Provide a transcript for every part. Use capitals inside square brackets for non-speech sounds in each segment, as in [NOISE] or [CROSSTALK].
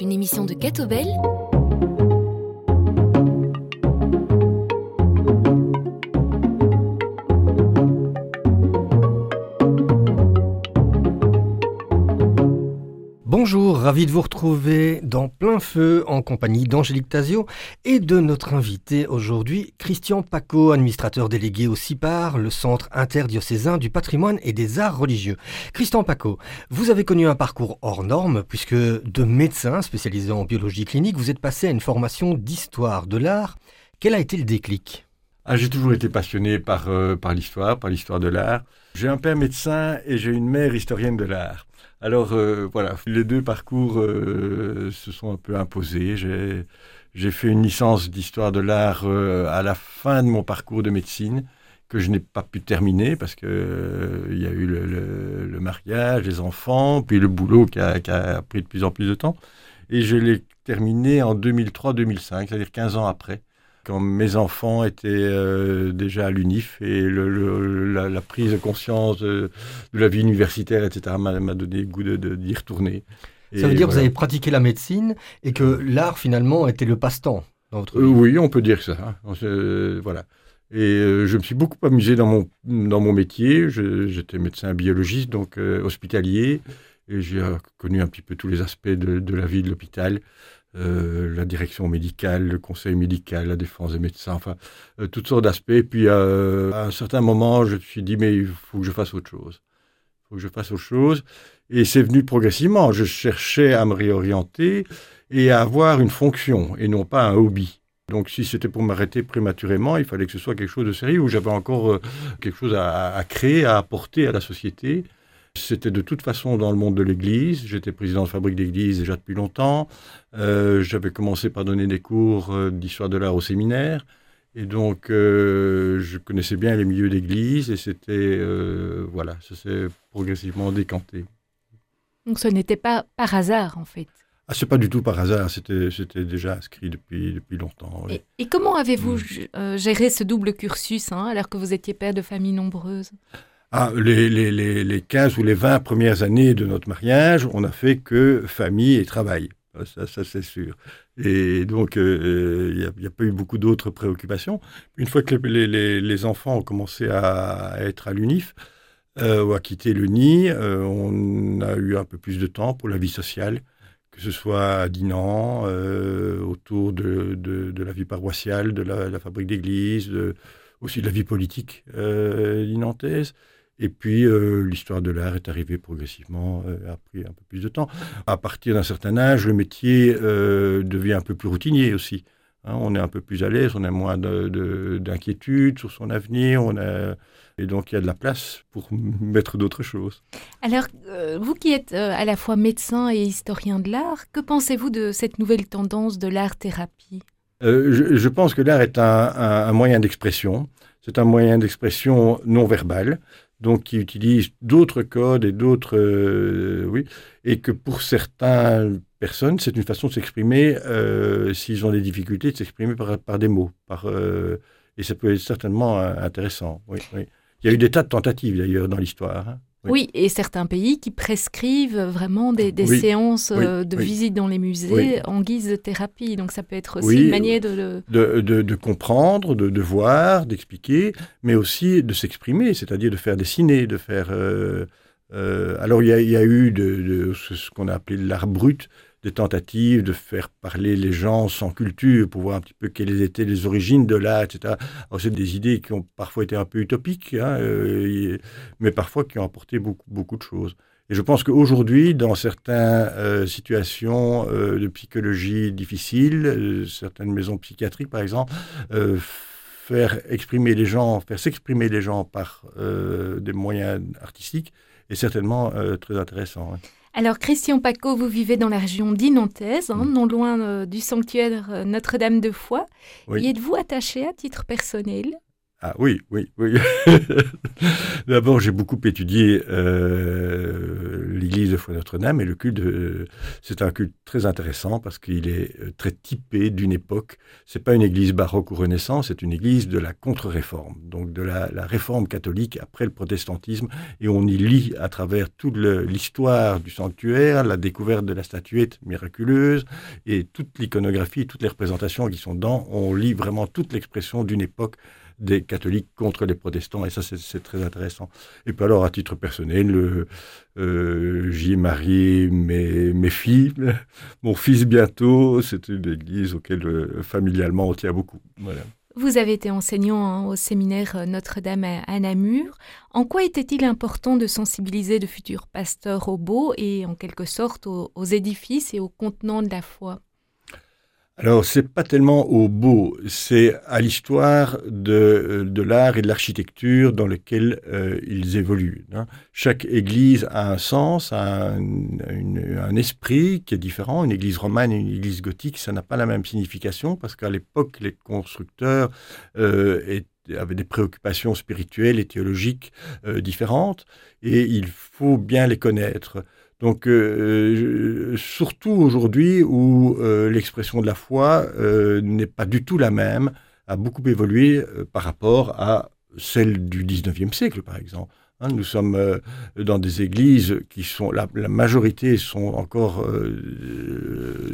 une émission de Catobel ravi de vous retrouver dans plein feu en compagnie d'Angélique Tazio et de notre invité aujourd'hui, Christian Paco, administrateur délégué au CIPAR, le Centre interdiocésain du patrimoine et des arts religieux. Christian Paco, vous avez connu un parcours hors norme puisque de médecin spécialisé en biologie clinique, vous êtes passé à une formation d'histoire de l'art. Quel a été le déclic? Ah, J'ai toujours été passionné par, euh, par l'histoire, par l'histoire de l'art. J'ai un père médecin et j'ai une mère historienne de l'art. Alors euh, voilà, les deux parcours euh, se sont un peu imposés. J'ai fait une licence d'histoire de l'art euh, à la fin de mon parcours de médecine que je n'ai pas pu terminer parce que il y a eu le, mariage, les enfants, puis le boulot qui a, qui a, pris de plus en plus de temps. Et je l'ai terminé en 2003-2005, c'est-à-dire 15 ans après quand mes enfants étaient euh, déjà à l'UNIF et la, prise de conscience de, la vie universitaire, etc., m'a donné le goût d'y de, retourner. Ça veut dire que vous avez pratiqué la médecine et que l'art finalement était le passe-temps dans votre vie. oui, on peut dire ça. Hein. voilà. Et euh, je me suis beaucoup amusé dans mon, dans mon métier. J'étais médecin biologiste, donc euh, hospitalier, et j'ai connu un petit peu tous les aspects de, de la vie de l'hôpital. Euh, la direction médicale, le conseil médical, la défense des médecins, enfin, euh, toutes sortes d'aspects. Puis, euh, à un certain moment, je me suis dit, mais il faut que je fasse autre chose. Il faut que je fasse autre chose. Et c'est venu progressivement. Je cherchais à me réorienter et à avoir une fonction et non pas un hobby. Donc, si c'était pour m'arrêter prématurément, il fallait que ce soit quelque chose de sérieux où j'avais encore quelque chose à, créer, à apporter à la société. C'était de toute façon dans le monde de l'Église. J'étais président de fabrique d'Église déjà depuis longtemps. Euh, j'avais commencé par donner des cours euh, d'histoire de l'art au séminaire. Et donc, euh, je connaissais bien les milieux d'Église et c'était, voilà, ça s'est progressivement décanté. Donc, ce n'était pas par hasard, en fait. Ah, c'est pas du tout par hasard, c'était, déjà inscrit depuis, depuis longtemps. Et, comment avez-vous mm. géré ce double cursus, hein, alors que vous étiez père de famille nombreuse ah, les, les, les, les, 15 ou les 20 premières années de notre mariage, on n'a fait que famille et travail. Ah, ça, ça c'est sûr. Et donc, euh, il n'y a, pas eu beaucoup d'autres préoccupations. Une fois que les, enfants ont commencé à, être à l'UNIF, euh, ou à quitter le nid, euh, on a eu un peu plus de temps pour la vie sociale, que ce soit à Dinan, autour de, de, la vie paroissiale, de la, la fabrique d'église, aussi de la vie politique dinantaise. Et puis, euh, l'histoire de l'art est arrivée progressivement, euh, a pris un peu plus de temps. À partir d'un certain âge, le métier euh, devient un peu plus routinier aussi. Hein. on est un peu plus à l'aise, on a moins d'inquiétude sur son avenir, on a, et donc il y a de la place pour [LAUGHS] mettre d'autres choses. Alors, vous qui êtes à la fois médecin et historien de l'art, que pensez-vous de cette nouvelle tendance de l'art-thérapie? Je, je, pense que l'art est un, un, un moyen d'expression. C'est un moyen d'expression non verbal donc qui utilisent d'autres codes et d'autres, euh, oui, et que pour certaines personnes, c'est une façon de s'exprimer euh, s'ils ont des difficultés de s'exprimer par, des mots, par, euh, et ça peut être certainement intéressant. Oui, oui. Il y a eu des tas de tentatives d'ailleurs dans l'histoire. Hein. Oui. et certains pays qui prescrivent vraiment des, séances euh, de visite dans les musées en guise de thérapie. Donc ça peut être aussi une manière de... De, de, comprendre, de, voir, d'expliquer, mais aussi de s'exprimer, c'est-à-dire de faire dessiner, de faire... Euh, euh, alors il y, y, a eu de, ce qu'on a appelé l'art brut, des tentatives de faire parler les gens sans culture pour voir un petit peu quelles étaient les origines de l'art, etc. C'est des idées qui ont parfois été un peu utopiques, hein, euh, mais parfois qui ont apporté beaucoup, beaucoup de choses. Et je pense qu'aujourd'hui, dans certaines euh, situations euh, de psychologie difficiles, certaines maisons psychiatriques par exemple, faire exprimer les gens, faire s'exprimer les gens par des moyens artistiques est certainement très intéressant. Alors, Christian Paco, vous vivez dans la région d'Inantaise, hein, non loin euh, du sanctuaire euh, Notre-Dame de Foix. Y êtes-vous attaché à titre personnel? Ah oui, oui, oui. [LAUGHS] D'abord, j'ai beaucoup étudié euh, l'église de Foi Notre-Dame. Et le culte, c'est un culte très intéressant parce qu'il est très typé d'une époque. C'est pas une église baroque ou renaissance, c'est une église de la contre-réforme, donc de la, la, réforme catholique après le protestantisme. Et on y lit à travers toute l'histoire du sanctuaire, la découverte de la statuette miraculeuse et toute l'iconographie, toutes les représentations qui sont dedans. On lit vraiment toute l'expression d'une époque des catholiques contre les protestants, et ça c'est très intéressant. Et puis alors, à titre personnel, euh, j'y ai marié mes, mes filles, [LAUGHS] mon fils bientôt, c'est une église auquel euh, familialement on tient beaucoup. Voilà. Vous avez été enseignant hein, au séminaire Notre-Dame à, Namur. En quoi était-il important de sensibiliser de futurs pasteurs au beau et en quelque sorte aux édifices et aux contenants de la foi? Alors, c'est pas tellement au beau, c'est à l'histoire de, euh, de l'art et de l'architecture dans lequel euh, ils évoluent. Hein. Chaque église a un sens, a un, esprit qui est différent. Une église romane et une église gothique, ça n'a pas la même signification parce qu'à l'époque, les constructeurs euh, avaient des préoccupations spirituelles et théologiques différentes et il faut bien les connaître. Donc, euh, surtout aujourd'hui où euh, l'expression de la foi euh, n'est pas du tout la même, a beaucoup évolué par rapport à celle du 19e siècle, par exemple. Hein, nous sommes dans des églises qui sont, la, majorité sont encore,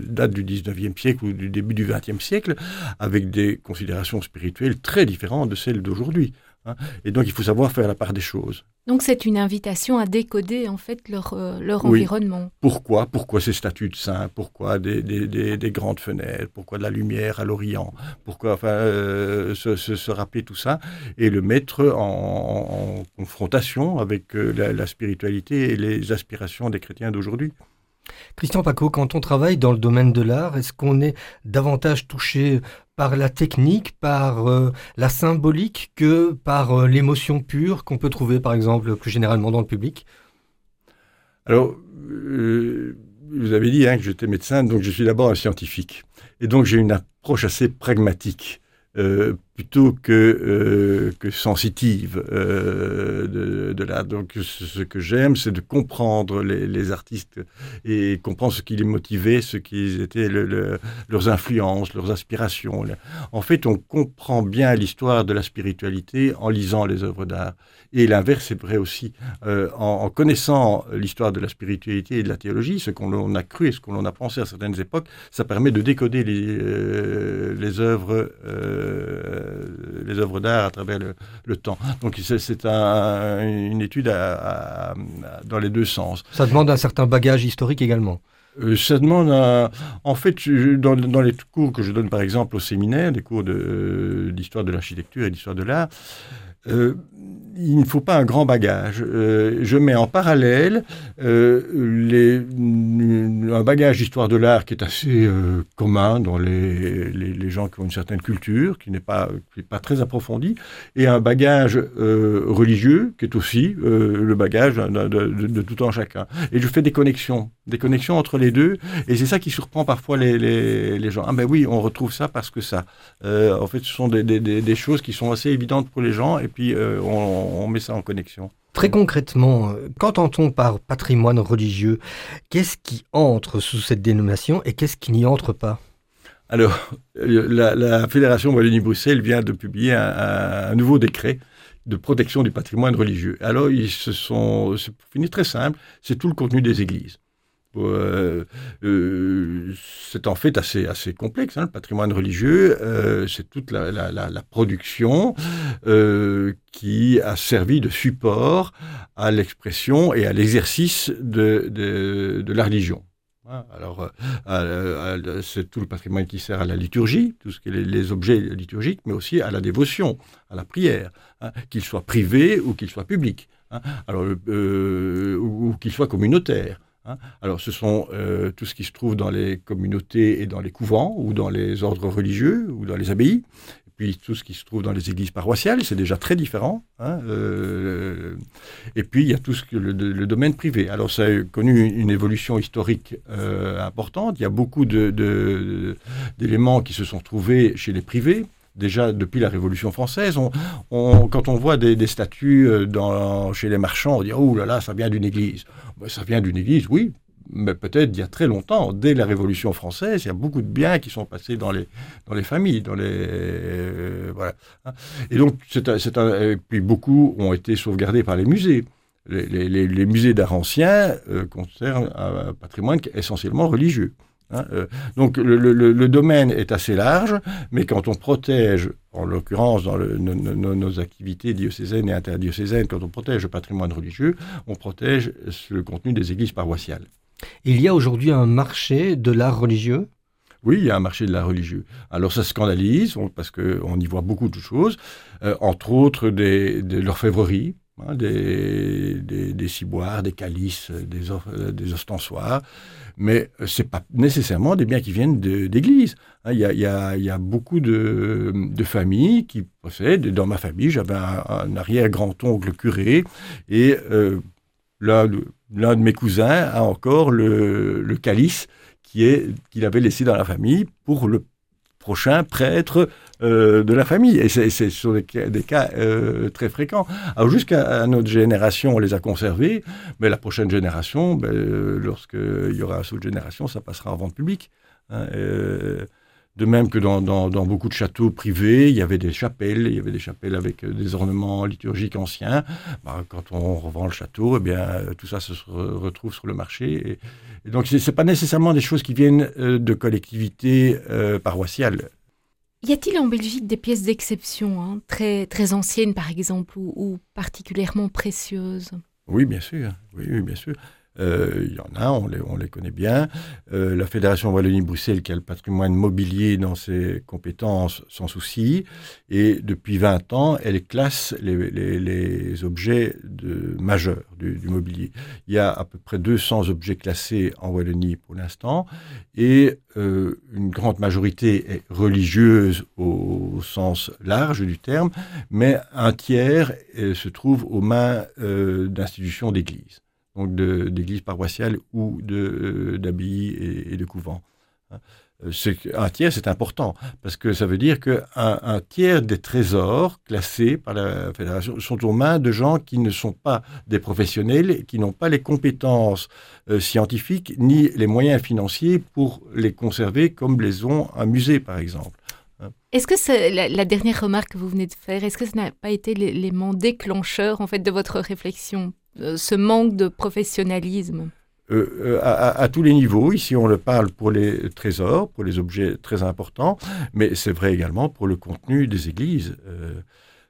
date du 19e siècle ou du début du 20e siècle, avec des considérations spirituelles très différentes de celles d'aujourd'hui. Hein. Et donc, il faut savoir faire la part des choses. Donc, c'est une invitation à décoder, en fait, leur, euh, leur environnement. Pourquoi? Pourquoi ces statues de saints? Pourquoi des, des, des, grandes fenêtres? Pourquoi de la lumière à l'Orient? Pourquoi, enfin, euh, se, se, rappeler tout ça? Et le mettre en, confrontation avec euh, la, la spiritualité et les aspirations des chrétiens d'aujourd'hui Christian Paco, quand on travaille dans le domaine de l'art, est-ce qu'on est davantage touché par la technique, par euh, la symbolique que par euh, l'émotion pure qu'on peut trouver par exemple plus généralement dans le public? Alors, euh, vous avez dit hein, que j'étais médecin, donc je suis d'abord un scientifique. Et donc j'ai une approche assez pragmatique. Plutôt que, que sensitive de, de l'art. Donc ce que j'aime, c'est de comprendre les, artistes et comprendre ce qui les motivait, ce qui étaient le, leurs influences, leurs aspirations. En fait, on comprend bien l'histoire de la spiritualité en lisant les œuvres d'art. Et l'inverse est vrai aussi. Euh, en, connaissant l'histoire de la spiritualité et de la théologie, ce qu'on a cru et ce qu'on a pensé à certaines époques, ça permet de décoder les, euh, œuvres, euh, les œuvres d'art à travers le, temps. Donc c'est un, une étude dans les deux sens. Ça demande un certain bagage historique également. ça demande un... En fait, dans, dans, les cours que je donne par exemple au séminaire, des cours d'histoire de, de l'architecture et d'histoire de l'art, euh, il ne faut pas un grand bagage. Euh, je mets en parallèle euh, un bagage d'histoire de l'art qui est assez commun dans les, les, gens qui ont une certaine culture, qui n'est pas, pas très approfondi, et un bagage religieux qui est aussi le bagage de, tout en chacun. Et je fais des connexions, des connexions entre les deux, et c'est ça qui surprend parfois les, les, gens. Ah ben oui, on retrouve ça parce que ça. en fait, ce sont des, des, des, choses qui sont assez évidentes pour les gens, et puis euh, on, met ça en connexion. Très concrètement, euh, qu'entend-on par patrimoine religieux Qu'est-ce qui entre sous cette dénomination et qu'est-ce qui n'y entre pas? Alors, la, Fédération Wallonie-Bruxelles vient de publier un, nouveau décret de protection du patrimoine religieux. Alors, ils se sont, c'est fini très simple, c'est tout le contenu des églises. Euh, euh, c'est en fait assez, assez complexe. Hein, le patrimoine religieux, euh, c'est toute la, production qui a servi de support à l'expression et à l'exercice de, de, la religion. Hein, alors, c'est tout le patrimoine qui sert à la liturgie, tout ce qui est les, objets liturgiques, mais aussi à la dévotion, à la prière, hein, qu'il soit privé ou qu'il soit public, alors, ou, ou qu'il soit communautaire. Hein. Alors, ce sont euh, tout ce qui se trouve dans les communautés et dans les couvents, ou dans les ordres religieux, ou dans les abbayes. Puis, tout ce qui se trouve dans les églises paroissiales, c'est déjà très différent. Hein, euh, et puis, il y a tout le, domaine privé. Alors, ça a connu une évolution historique euh, importante. Il y a beaucoup d'éléments qui se sont trouvés chez les privés déjà depuis la Révolution française. Quand on voit des, statues dans, chez les marchands, on dit oh là là, ça vient d'une église. Ben, ça vient d'une église, oui, mais peut-être il y a très longtemps, dès la Révolution française, il y a beaucoup de biens qui sont passés dans les, familles, euh, voilà. Et donc, beaucoup ont été sauvegardés par les musées. Les musées d'art ancien euh, concernent un patrimoine essentiellement religieux. Hein, euh. donc le, le, le, domaine est assez large, mais quand on protège, en l'occurrence dans nos, activités diocésaines et interdiocésaines, quand on protège le patrimoine religieux, on protège le contenu des églises paroissiales. Il y a aujourd'hui un marché de l'art religieux? Oui, il y a un marché de l'art religieux. Alors ça scandalise parce qu'on y voit beaucoup de choses, euh, entre autres des, de l'orfèvrerie, hein, des, des, ciboires, des calices, des, euh, des ostensoirs, mais ce n'est pas nécessairement des biens qui viennent d'église. Hein, il y, y, a, beaucoup de, de, familles qui possèdent. Dans ma famille, j'avais un, arrière-grand-oncle curé et euh, l'un de mes cousins a encore le, calice qui est qu'il avait laissé dans la famille pour le prochain prêtre euh, de la famille. Et c'est, ce sont des, cas euh, très fréquents. Jusqu'à notre génération, on les a conservés, mais la prochaine génération, ben, lorsqu'il y aura un saut génération, ça passera en vente publique. Hein, de même que dans, beaucoup de châteaux privés, il y avait des chapelles, il y avait des chapelles avec euh, des ornements liturgiques anciens. Bah, quand on revend le château, eh bien, euh, tout ça se retrouve sur le marché. Donc, ce n'est pas nécessairement des choses qui viennent euh, de collectivités paroissiales. Y a-t-il en Belgique des pièces d'exception, hein, très, très anciennes par exemple, ou, particulièrement précieuses? Oui, bien sûr. oui, bien sûr. Euh, il y en a, on les, on les connaît bien. Euh, la Fédération Wallonie-Bruxelles, qui a le patrimoine mobilier dans ses compétences, sans souci. Et depuis 20 ans, elle classe les, les, les objets de, majeurs du, du, mobilier. Il y a à peu près 200 objets classés en Wallonie pour l'instant. Et euh, une grande majorité est religieuse au, au, sens large du terme, mais un tiers se trouve aux mains d'institutions d'église donc d'églises paroissiales ou euh, d'abbayes et, de couvents. Hein. Euh, un tiers, c'est important, parce que ça veut dire qu'un un tiers des trésors classés par la fédération sont aux mains de gens qui ne sont pas des professionnels, qui n'ont pas les compétences euh, scientifiques ni les moyens financiers pour les conserver comme les ont un musée, par exemple. Hein. Est-ce que la, dernière remarque que vous venez de faire, est-ce que ce n'a pas été l'élément déclencheur en fait de votre réflexion? Ce manque de professionnalisme euh, euh, à, tous les niveaux. Ici, on le parle pour les trésors, pour les objets très importants, mais c'est vrai également pour le contenu des églises.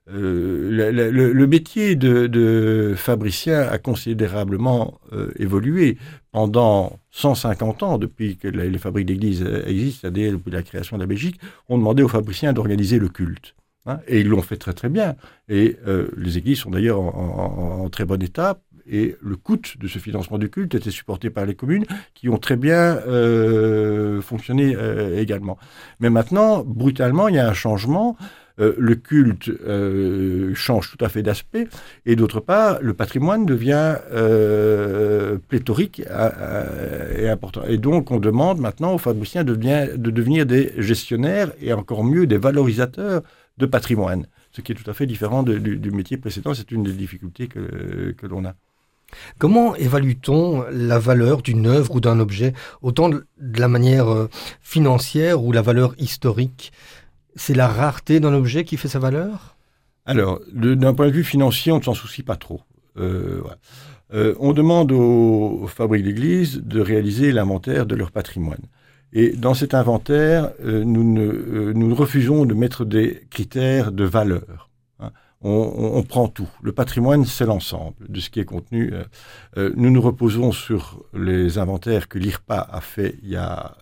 le, métier de, fabricien a considérablement évolué pendant 150 ans, depuis que les, fabriques d'églises existent, c'est-à-dire depuis la création de la Belgique, on demandait aux fabriciens d'organiser le culte. Hein, et ils l'ont fait très très bien. Et euh, les églises sont d'ailleurs en, très bon état. Et le coût de ce financement du culte était supporté par les communes qui ont très bien euh, fonctionné euh, également. Mais maintenant, brutalement, il y a un changement. le culte change tout à fait d'aspect. Et d'autre part, le patrimoine devient pléthorique et important. Et donc, on demande maintenant aux fabriciens de, de devenir des gestionnaires et encore mieux des valorisateurs de patrimoine, ce qui est tout à fait différent du, métier précédent. C'est une des difficultés que, que l'on a. Comment évalue-t-on la valeur d'une œuvre ou d'un objet, autant de, la manière euh, financière ou la valeur historique? C'est la rareté d'un objet qui fait sa valeur? Alors, d'un point de vue financier, on ne s'en soucie pas trop. Euh, euh, on demande aux, aux fabriques d'église de réaliser l'inventaire de leur patrimoine. Et dans cet inventaire, euh, nous, euh, nous, refusons de mettre des critères de valeur. Hein. On, prend tout. Le patrimoine, c'est l'ensemble de ce qui est contenu. Euh, nous nous reposons sur les inventaires que l'IRPA a fait il y a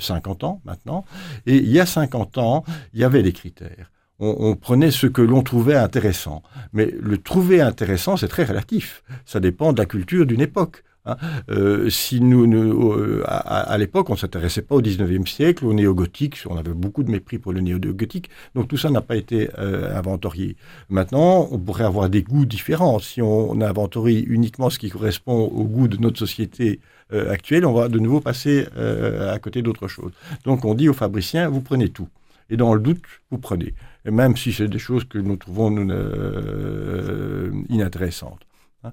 50 ans maintenant. Et il y a 50 ans, il y avait des critères. on prenait ce que l'on trouvait intéressant. Mais le trouver intéressant, c'est très relatif. Ça dépend de la culture d'une époque. Hein. Euh, si nous, euh, à, l'époque, on s'intéressait pas au 19e siècle, au néo-gothique, on avait beaucoup de mépris pour le néo-gothique, donc tout ça n'a pas été euh, inventorié. Maintenant, on pourrait avoir des goûts différents. Si on inventorie uniquement ce qui correspond au goût de notre société actuelle, on va de nouveau passer à côté d'autre chose. Donc on dit aux fabriciens, vous prenez tout. Et dans le doute, vous prenez. Même si c'est des choses que nous trouvons euh, inintéressantes. Hein.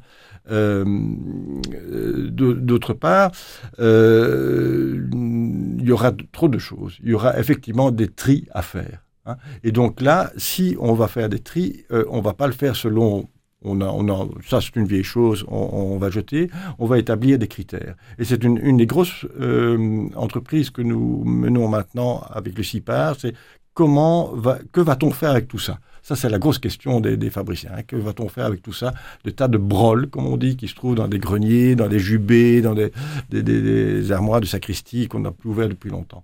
Euh, d'autre part, euh, il y aura trop de choses. Il y aura effectivement des tris à faire. Hein. Et donc là, si on va faire des tris, on ne va pas le faire selon on a, ça c'est une vieille chose, on, va jeter, on va établir des critères. Et c'est une, des grosses euh, entreprises que nous menons maintenant avec le CIPAR, c'est comment que va-t-on faire avec tout ça? Ça, c'est la grosse question des, des fabriciens. Hein. Que va-t-on faire avec tout ça? Des tas de broles, comme on dit, qui se trouvent dans des greniers, dans des jubés, dans des, armoires de sacristie qu'on n'a plus ouvert depuis longtemps.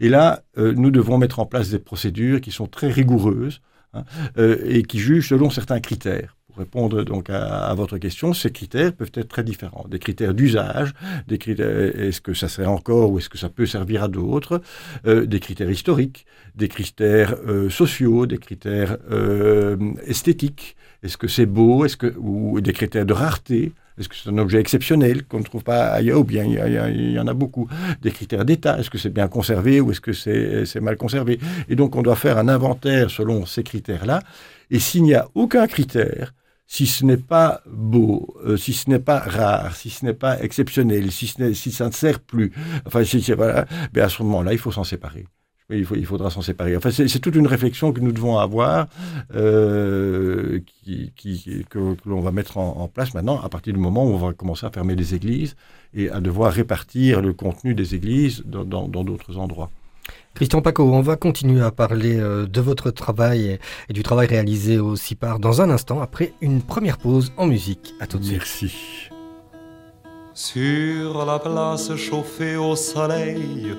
Et là, euh, nous devons mettre en place des procédures qui sont très rigoureuses hein, euh, et qui jugent selon certains critères répondre donc à, votre question, ces critères peuvent être très différents. Des critères d'usage, est-ce que ça serait encore ou est-ce que ça peut servir à d'autres, euh, des critères historiques, des critères euh, sociaux, des critères euh, esthétiques. Est-ce que c'est beau, est-ce que ou des critères de rareté? Est-ce que c'est un objet exceptionnel qu'on ne trouve pas ailleurs ou bien il y, en a beaucoup? Des critères d'état, est-ce que c'est bien conservé ou est-ce que c'est mal conservé? Et donc on doit faire un inventaire selon ces critères-là. Et s'il n'y a aucun critère si ce n'est pas beau, euh, si ce n'est pas rare, si ce n'est pas exceptionnel, si, ça ne sert plus, enfin, à ce moment-là, il faut s'en séparer. Il, faudra s'en séparer. Enfin, c'est toute une réflexion que nous devons avoir, euh, que, l'on va mettre en, place maintenant, à partir du moment où on va commencer à fermer les églises et à devoir répartir le contenu des églises dans d'autres endroits. Christian Paco, on va continuer à parler euh, de votre travail et du travail réalisé au CIPAR dans un instant, après une première pause en musique. À tout de suite. Merci. Sur la place chauffée au soleil,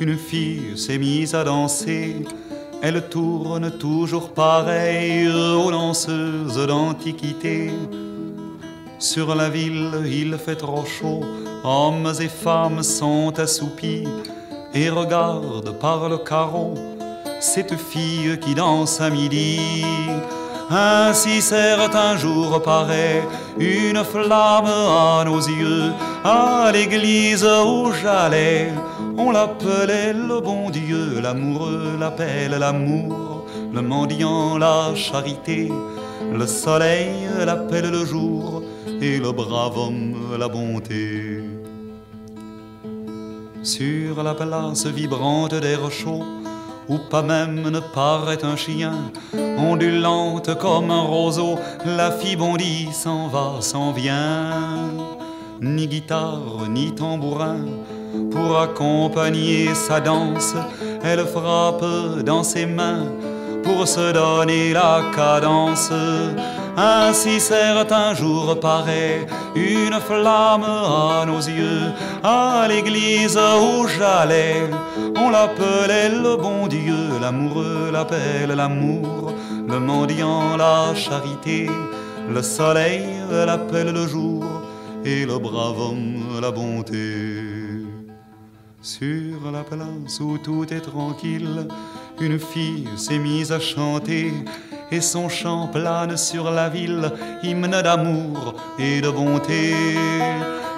une fille s'est mise à danser. Elle tourne toujours pareille aux lanceuses d'antiquité. Sur la ville, il fait trop chaud, hommes et femmes sont assoupis et regarde par le carreau cette fille qui danse à midi. Ainsi certain jour paraît une flamme à nos yeux, à l'église où j'allais. On l'appelait le bon Dieu, l'amoureux l'appelle l'amour, le mendiant la charité, le soleil l'appelle le jour, et le brave homme la bonté. Sur la place vibrante d'air chaud, où pas même ne paraît un chien, ondulante comme un roseau, la fille bondit, s'en va, s'en vient. Ni guitare, ni tambourin, pour accompagner sa danse, elle frappe dans ses mains pour se donner la cadence. Ainsi certain jour paraît une flamme à nos yeux, à l'église où j'allais. On l'appelait le bon Dieu, l'amoureux l'appelle l'amour, le mendiant la charité, le soleil l'appelle le jour, et le brave homme la bonté. Sur la place où tout est tranquille, une fille s'est mise à chanter et son chant plane sur la ville, hymne d'amour et de bonté.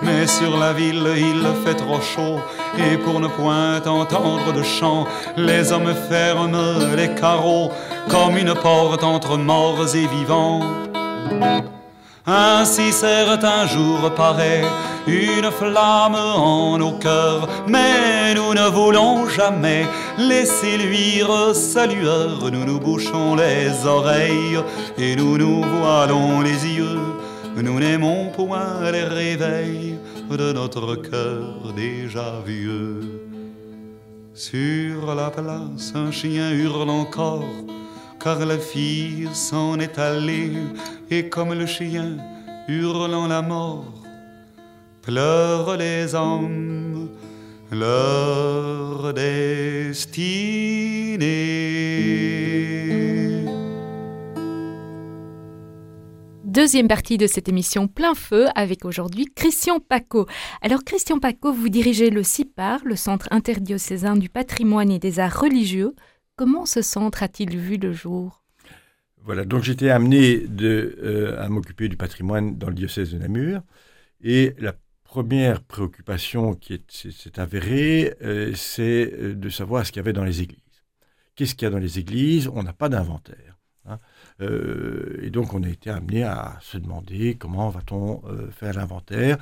Mais sur la ville il fait trop chaud, et pour ne point entendre de chant, les hommes ferment les carreaux comme une porte entre morts et vivants. Ainsi certain jour paraît une flamme en nos cœurs, mais nous ne voulons jamais laisser luire sa lueur. Nous nous bouchons les oreilles et nous nous voilons les yeux. Nous n'aimons point les réveils de notre cœur déjà vieux. Sur la place, un chien hurle encore car la fille s'en est allée, et comme le chien hurlant la mort, pleurent les hommes leur destinée. Deuxième partie de cette émission Plein Feu avec aujourd'hui Christian Paco. Alors Christian Paco, vous dirigez le CIPAR, le Centre interdiocésain du patrimoine et des arts religieux. Comment ce centre a-t-il vu le jour? Voilà, donc j'étais amené euh, à m'occuper du patrimoine dans le diocèse de Namur. Et la première préoccupation qui s'est avérée, euh, c'est euh, de savoir ce qu'il y avait dans les églises. qu'est-ce qu'il y a dans les églises? On n'a pas d'inventaire. Hein. Euh, et donc, on a été amené à se demander comment va-t-on euh, faire l'inventaire.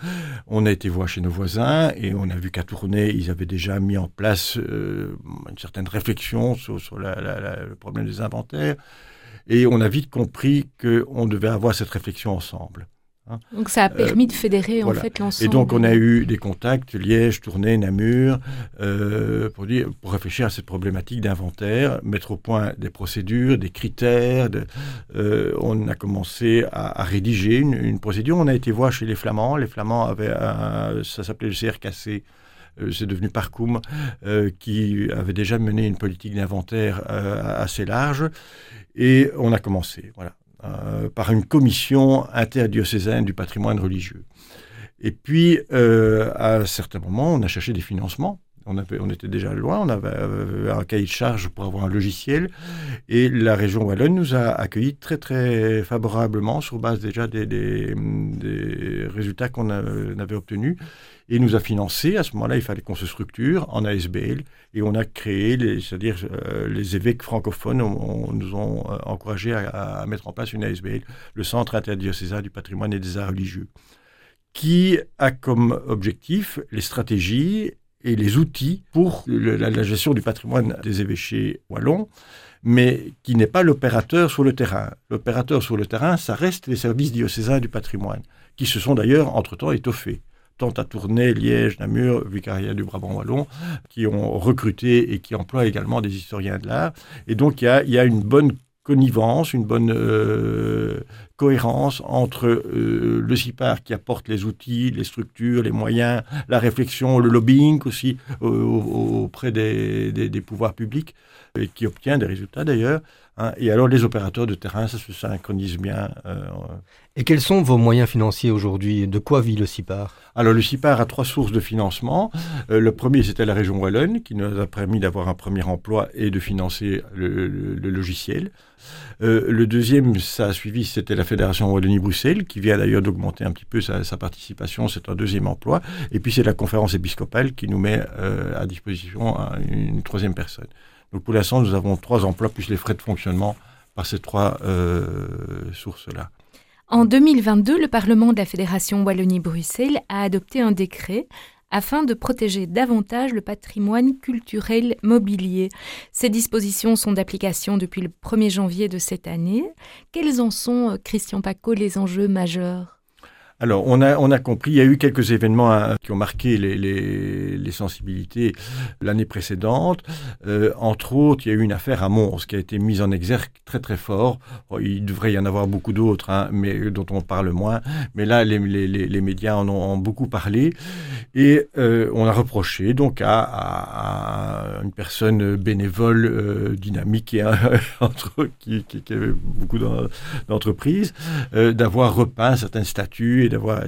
On a été voir chez nos voisins et on a vu qu'à Tournai, ils avaient déjà mis en place euh, une certaine réflexion sur, le problème des inventaires. Et on a vite compris qu'on devait avoir cette réflexion ensemble. Hein. Donc ça a permis de fédérer en fait l'ensemble. Et donc on a eu des contacts, Liège, Tournai, Namur, euh, pour, dire, pour réfléchir à cette problématique d'inventaire, mettre au point des procédures, des critères. Euh, on a commencé à, rédiger une, procédure. On a été voir chez les Flamands. Les Flamands avaient, ça s'appelait le CRKC. Euh, c'est devenu Parcoum, qui avait déjà mené une politique d'inventaire assez large. Et on a commencé. Voilà. Euh, par une commission interdiocésaine du patrimoine religieux. Et puis, euh, à un certain moment, on a cherché des financements. On, on était déjà loin, on avait euh, un cahier de charge pour avoir un logiciel. Et la région Wallonne nous a accueillis très, très favorablement sur base déjà des, résultats qu'on avait obtenus et nous a financé. À ce moment-là, il fallait qu'on se structure en ASBL et on a créé, c'est-à-dire euh, les évêques francophones nous ont euh, encouragé à, mettre en place une ASBL, le Centre interdiocésain du patrimoine et des arts religieux, qui a comme objectif les stratégies et les outils pour la, gestion du patrimoine des évêchés wallons mais qui n'est pas l'opérateur sur le terrain. L'opérateur sur le terrain, ça reste les services diocésains du patrimoine, qui se sont d'ailleurs entre-temps étoffés tant à Tournai, Liège, Namur, Vicariat du Brabant Wallon, qui ont recruté et qui emploient également des historiens de l'art. Et donc, il y a, une bonne une bonne euh, cohérence entre euh, le CIPAR qui apporte les outils, les structures, les moyens, la réflexion, le lobbying aussi auprès des, des, pouvoirs publics, et qui obtient des résultats d'ailleurs, Hein, et alors les opérateurs de terrain, ça se synchronise bien. Euh, et quels sont vos moyens financiers aujourd'hui? De quoi vit le CIPAR? Alors le CIPAR a trois sources de financement. Euh, le premier, c'était la région Wallonne, qui nous a permis d'avoir un premier emploi et de financer le, logiciel. Euh, le deuxième, ça a suivi, c'était la Fédération Wallonie-Bruxelles, qui vient d'ailleurs d'augmenter un petit peu sa, sa participation, c'est un deuxième emploi. Et puis c'est la conférence épiscopale qui nous met à disposition une troisième personne. Donc pour l'instant, nous avons trois emplois plus les frais de fonctionnement par ces trois euh, sources-là. En 2022, le Parlement de la Fédération Wallonie-Bruxelles a adopté un décret afin de protéger davantage le patrimoine culturel mobilier. Ces dispositions sont d'application depuis le 1er janvier de cette année. Quels en sont, euh, Christian Paco, les enjeux majeurs? Alors, on a, on a compris, il y a eu quelques événements hein, qui ont marqué les, sensibilités l'année précédente. Euh, entre autres, il y a eu une affaire à Mons qui a été mise en exergue très très fort. il devrait y en avoir beaucoup d'autres, hein, mais dont on parle moins. Mais là, les, les médias en ont, beaucoup parlé. Et euh, on a reproché donc à, à, une personne bénévole, euh, dynamique et [LAUGHS] entre, qui, qui, qui, avait beaucoup d'entreprises, euh, d'avoir repeint certaines statues d'avoir.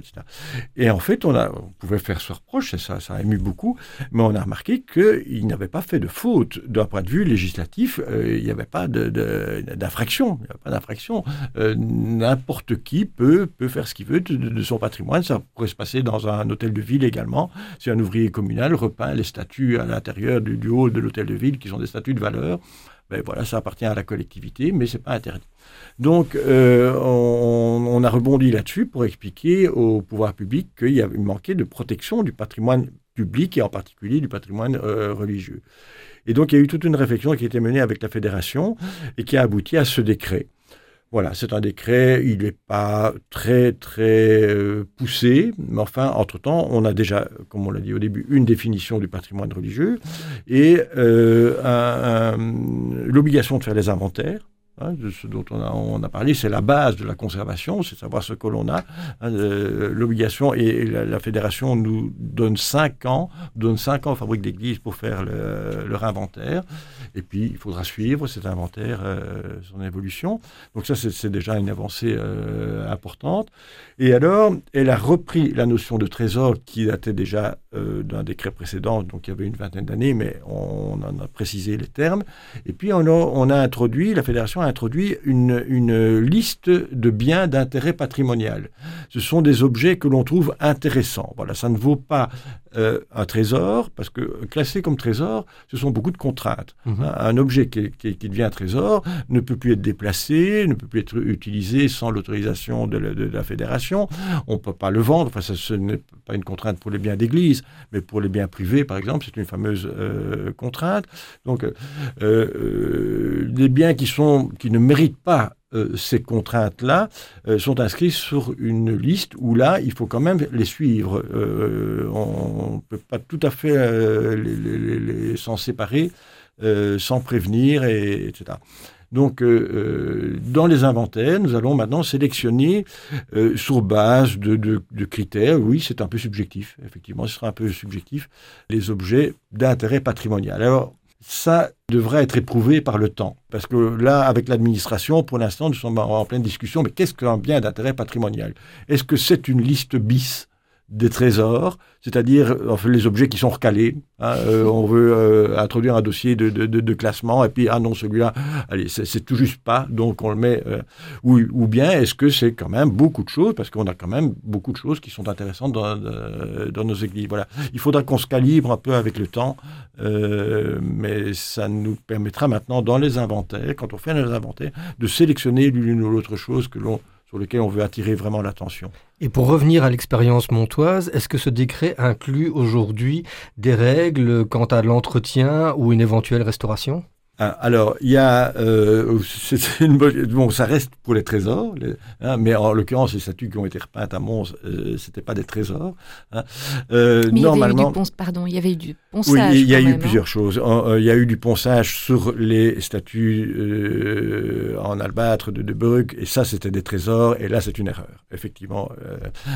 Et en fait, on, pouvait faire ce reproche, et ça, a ému beaucoup, mais on a remarqué qu'il n'avait pas fait de faute d'un point de vue législatif. Euh, il n'y avait pas d'infraction. il n'y pas d'infraction. N'importe qui peut, peut faire ce qu'il veut de, son patrimoine. Ça pourrait se passer dans un hôtel de ville également. Si un ouvrier communal repeint les statuts à l'intérieur du, du hall de l'hôtel de ville, qui sont des statuts de valeur, ben voilà, ça appartient à la collectivité, mais c'est pas interdit. Donc, euh, on, a rebondi là-dessus pour expliquer au pouvoir public qu'il manquait de protection du patrimoine public et en particulier du patrimoine euh, religieux. Et donc, il y a eu toute une réflexion qui a été menée avec la fédération et qui a abouti à ce décret. Voilà, c'est un décret, il n'est pas très très euh, poussé, mais enfin, entre-temps, on a déjà, comme on l'a dit au début, une définition du patrimoine religieux et l'obligation de faire les inventaires. Hein, ce dont on a, parlé, c'est la base de la conservation, c'est savoir ce que l'on a. Hein, l'obligation, et, la, fédération nous donne 5 ans, donne 5 ans aux fabriques d'église pour faire leur inventaire. Et puis, il faudra suivre cet inventaire, euh, son évolution. Donc ça, c'est déjà une avancée euh, importante. Et alors, elle a repris la notion de trésor qui datait déjà euh, d'un décret précédent, donc il y avait une vingtaine d'années, mais on, en a précisé les termes. Et puis, on a, introduit, la fédération a introduit une liste de biens d'intérêt patrimonial. Ce sont des objets que l'on trouve intéressants. Voilà, ça ne vaut pas euh, un trésor, parce que classé comme trésor, ce sont beaucoup de contraintes. Mhm. Hein, un objet qui, qui, devient un trésor ne peut plus être déplacé, ne peut plus être utilisé sans l'autorisation de, la fédération. On ne peut pas le vendre. Enfin, ça, ce n'est pas une contrainte pour les biens d'église, mais pour les biens privés, par exemple, c'est une fameuse euh, contrainte. Donc, euh, les biens qui, sont, qui ne méritent pas euh, ces contraintes-là euh, sont inscrites sur une liste où là, il faut quand même les suivre. Euh, on ne peut pas tout à fait s'en séparer sans prévenir, et, etc. Donc, dans les inventaires, nous allons maintenant sélectionner sur base de, de critères. Oui, c'est un peu subjectif, effectivement, ce sera un peu subjectif, les objets d'intérêt patrimonial. Alors, ça devrait être éprouvé par le temps. Parce que là, avec l'administration, pour l'instant, nous sommes en pleine discussion, mais qu'est-ce qu'un bien d'intérêt patrimonial? Est-ce que c'est une liste bis? Des trésors, c'est-à-dire les objets qui sont recalés. Hein, euh, on veut euh, introduire un dossier de, classement et puis ah non celui-là, allez c'est tout juste pas, donc on le met. Euh, ou, ou, bien est-ce que c'est quand même beaucoup de choses parce qu'on a quand même beaucoup de choses qui sont intéressantes dans, dans nos églises. Voilà, il faudra qu'on se calibre un peu avec le temps, mais ça nous permettra maintenant dans les inventaires, quand on fait les inventaires, de sélectionner l'une ou l'autre chose que l'on sur lequel on veut attirer vraiment l'attention. Et pour revenir à l'expérience montoise, est-ce que ce décret inclut aujourd'hui des règles quant à l'entretien ou une éventuelle restauration? Alors, il y a, euh, [LAUGHS] une bon, ça reste pour les trésors, hein, mais en l'occurrence, les statues qui ont été repeintes à Mons, euh, c'était pas des trésors. Hein. Euh, mais normalement, il y avait eu du pardon, il y avait eu du ponçage. Oui, il y a eu hein. plusieurs choses. Euh, il y a eu du ponçage sur les statues euh, en albâtre de, de Brugge, et ça, c'était des trésors, et là, c'est une erreur, effectivement.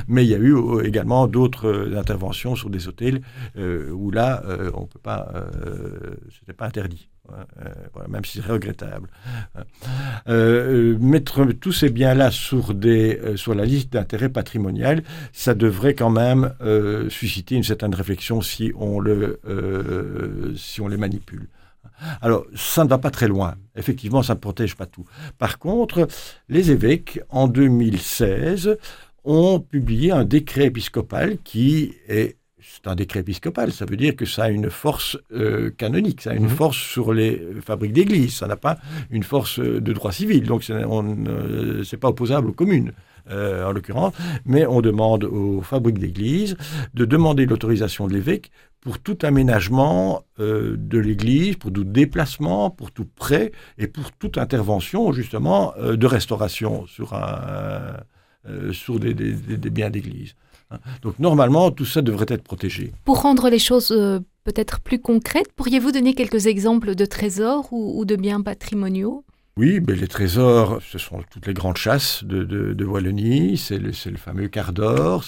mais il y a eu également d'autres interventions sur des hôtels où là, on peut pas, c'était pas interdit. Euh, même si c'est regrettable. Euh, euh, mettre tous ces biens-là sur, la liste d'intérêt patrimonial, ça devrait quand même susciter une certaine réflexion si on, si on les manipule. Alors, ça ne va pas très loin. Effectivement, ça ne protège pas tout. Par contre, les évêques, en 2016, ont publié un décret épiscopal qui est c'est un décret épiscopal, ça veut dire que ça a une force euh, canonique, ça a une mhm. force sur les fabriques d'église, ça n'a pas une force de droit civil, donc ce n'est pas opposable aux communes. Euh, en l'occurrence, mais on demande aux fabriques d'église de demander l'autorisation de l'évêque pour tout aménagement euh, de l'église, pour tout déplacement, pour tout prêt et pour toute intervention justement de restauration sur, un, sur des biens d'église. Hein. Donc normalement, tout ça devrait être protégé. Pour rendre les choses euh, peut-être plus concrètes, pourriez-vous donner quelques exemples de trésors ou de biens patrimoniaux? Oui, mais les trésors, ce sont toutes les grandes chasses de, de, Wallonie, c'est le, le, fameux quart d'or,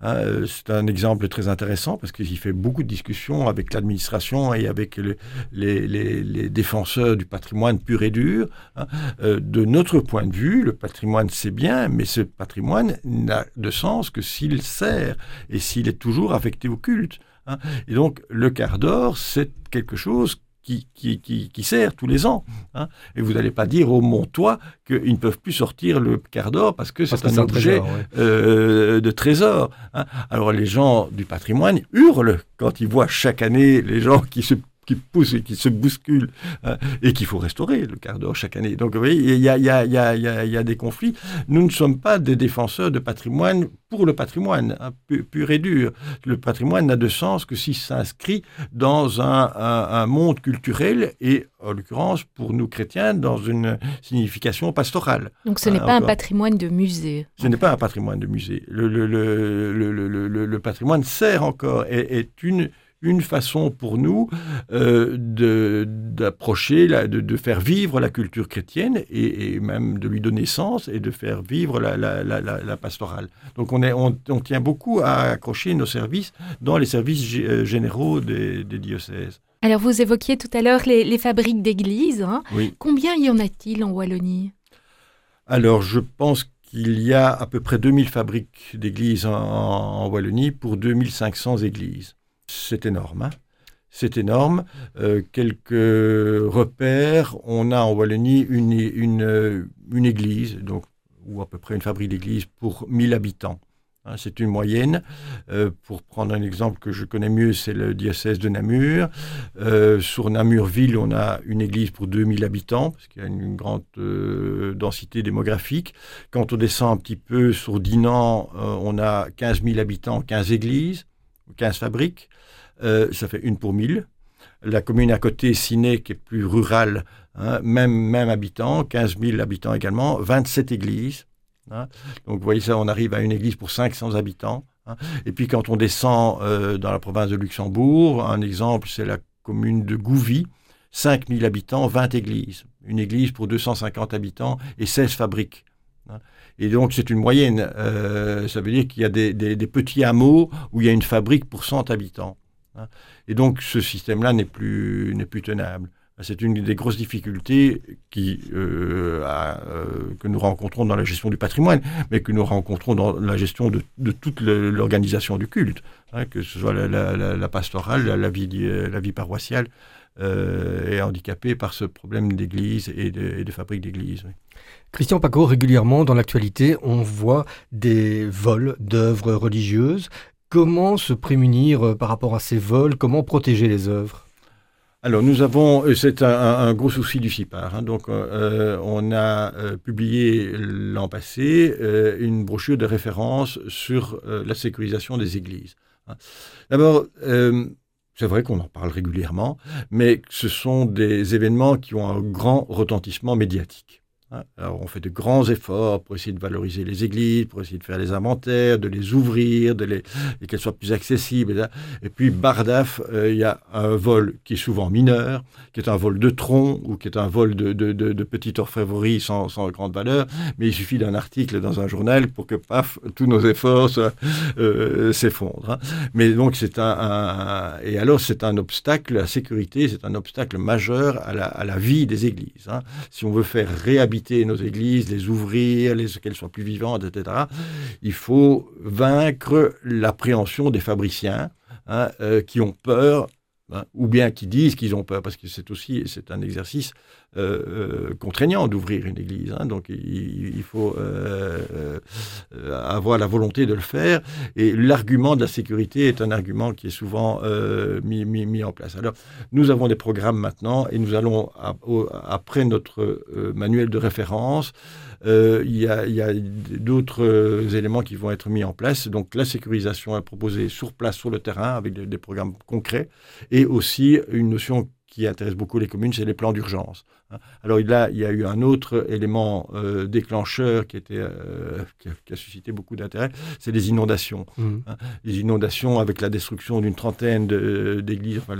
hein, c'est un exemple très intéressant parce qu'il fait beaucoup de discussions avec l'administration et avec les, les, les, défenseurs du patrimoine pur et dur. Hein. Euh, de notre point de vue, le patrimoine c'est bien, mais ce patrimoine n'a de sens que s'il sert et s'il est toujours affecté au culte. Hein. Et donc le quart d'or, c'est quelque chose qui, qui, qui, sert tous les ans. Hein. Et vous n'allez pas dire au Montois qu'ils ne peuvent plus sortir le quart d'or parce que c'est un objet euh, de trésor. Hein. Alors les gens du patrimoine hurlent quand ils voient chaque année les gens qui se qui pousse et qui se bouscule hein, et qu'il faut restaurer le quart d'or chaque année. Donc vous voyez, il y a, y, a, y, a, y a, des conflits. Nous ne sommes pas des défenseurs de patrimoine pour le patrimoine, hein, pur, et dur. Le patrimoine n'a de sens que s'il s'inscrit dans un, un, monde culturel et, en l'occurrence, pour nous chrétiens, dans une signification pastorale. Donc ce n'est hein, pas un patrimoine de musée. Ce n'est pas un patrimoine de musée. Le, le, le, le patrimoine sert encore, est, est une une façon pour nous euh, d'approcher, de, de, faire vivre la culture chrétienne et, même de lui donner sens et de faire vivre la, la, la, pastorale. Donc on, est, on, tient beaucoup à accrocher nos services dans les services euh, généraux des, diocèses. Alors vous évoquiez tout à l'heure les, fabriques d'églises. Hein. Combien y en a-t-il en Wallonie? Alors je pense qu'il y a à peu près 2000 fabriques d'églises en, en Wallonie pour 2500 églises c'est énorme. Hein. c'est énorme. Euh, quelques repères. On a en Wallonie une, église, donc, ou à peu près une fabrique d'église pour 1000 habitants. Hein, c'est une moyenne. Euh, pour prendre un exemple que je connais mieux, c'est le diocèse de Namur. Euh, sur Namur-Ville, on a une église pour 2000 habitants, parce qu'il y a une grande densité démographique. Quand on descend un petit peu sur Dinan, on a 15 000 habitants, 15 églises, 15 fabriques. ça fait une pour 1000. La commune à côté, Ciné, qui est plus rurale, hein, même, même habitant, 15 000 habitants également, 27 églises. Hein. Donc vous voyez ça, on arrive à une église pour 500 habitants. Hein. Et puis quand on descend euh, dans la province de Luxembourg, un exemple, c'est la commune de Gouvy, 5000 habitants, 20 églises. Une église pour 250 habitants et 16 fabriques. Hein. Et donc c'est une moyenne. Euh, ça veut dire qu'il y a des, petits hameaux où il y a une fabrique pour 100 habitants. Et donc ce système-là n'est plus, plus tenable. C'est une des grosses difficultés qui, euh, euh, que nous rencontrons dans la gestion du patrimoine, mais que nous rencontrons dans la gestion de, toute l'organisation du culte, hein, que ce soit la, pastorale, la, vie, la vie paroissiale est handicapée par ce problème d'église et de, fabrique d'église. Christian Paco, régulièrement dans l'actualité, on voit des vols d'œuvres religieuses. Comment se prémunir par rapport à ces vols? Comment protéger les œuvres? Alors nous avons, euh, c'est un, gros souci du CIPAR. Hein. donc euh, on a euh, publié l'an passé une brochure de référence sur la sécurisation des églises. Hein. D'abord, c'est vrai qu'on en parle régulièrement, mais ce sont des événements qui ont un grand retentissement médiatique. Hein. Alors, on fait de grands efforts pour essayer de valoriser les églises, pour essayer de faire les inventaires, de les ouvrir, de les, et qu'elles soient plus accessibles. Et, puis, Bardaf, euh, il y a un vol qui est souvent mineur, qui est un vol de tronc ou qui est un vol de, de, petite orfèvrerie sans, grande valeur. Mais il suffit d'un article dans un journal pour que, paf, tous nos efforts euh, s'effondrent. Hein. Mais donc, c'est un, Et alors, c'est un obstacle, la sécurité, c'est un obstacle majeur à la, à la vie des églises. Hein. Si on veut faire nos églises, les ouvrir, les, qu'elles soient plus vivantes, etc. Il faut vaincre l'appréhension des fabriciens hein, euh, qui ont peur Hein, ou bien qui disent qu'ils ont peur, parce que c'est aussi c'est un exercice euh, euh, contraignant d'ouvrir une église. Hein. donc il, faut euh, avoir la volonté de le faire. Et l'argument de la sécurité est un argument qui est souvent mis, mis, en place. Alors nous avons des programmes maintenant et nous allons, après notre manuel de référence, euh, il y a, d'autres euh, éléments qui vont être mis en place. Donc la sécurisation est proposée sur place, sur le terrain, avec des programmes concrets, et aussi une notion qui intéresse beaucoup les communes, c'est les plans d'urgence. Alors là, il y a eu un autre élément euh, déclencheur qui, était, euh, qui, a, suscité beaucoup d'intérêt, c'est les inondations. Mmh. Hein. Les inondations avec la destruction d'une trentaine d'églises, dans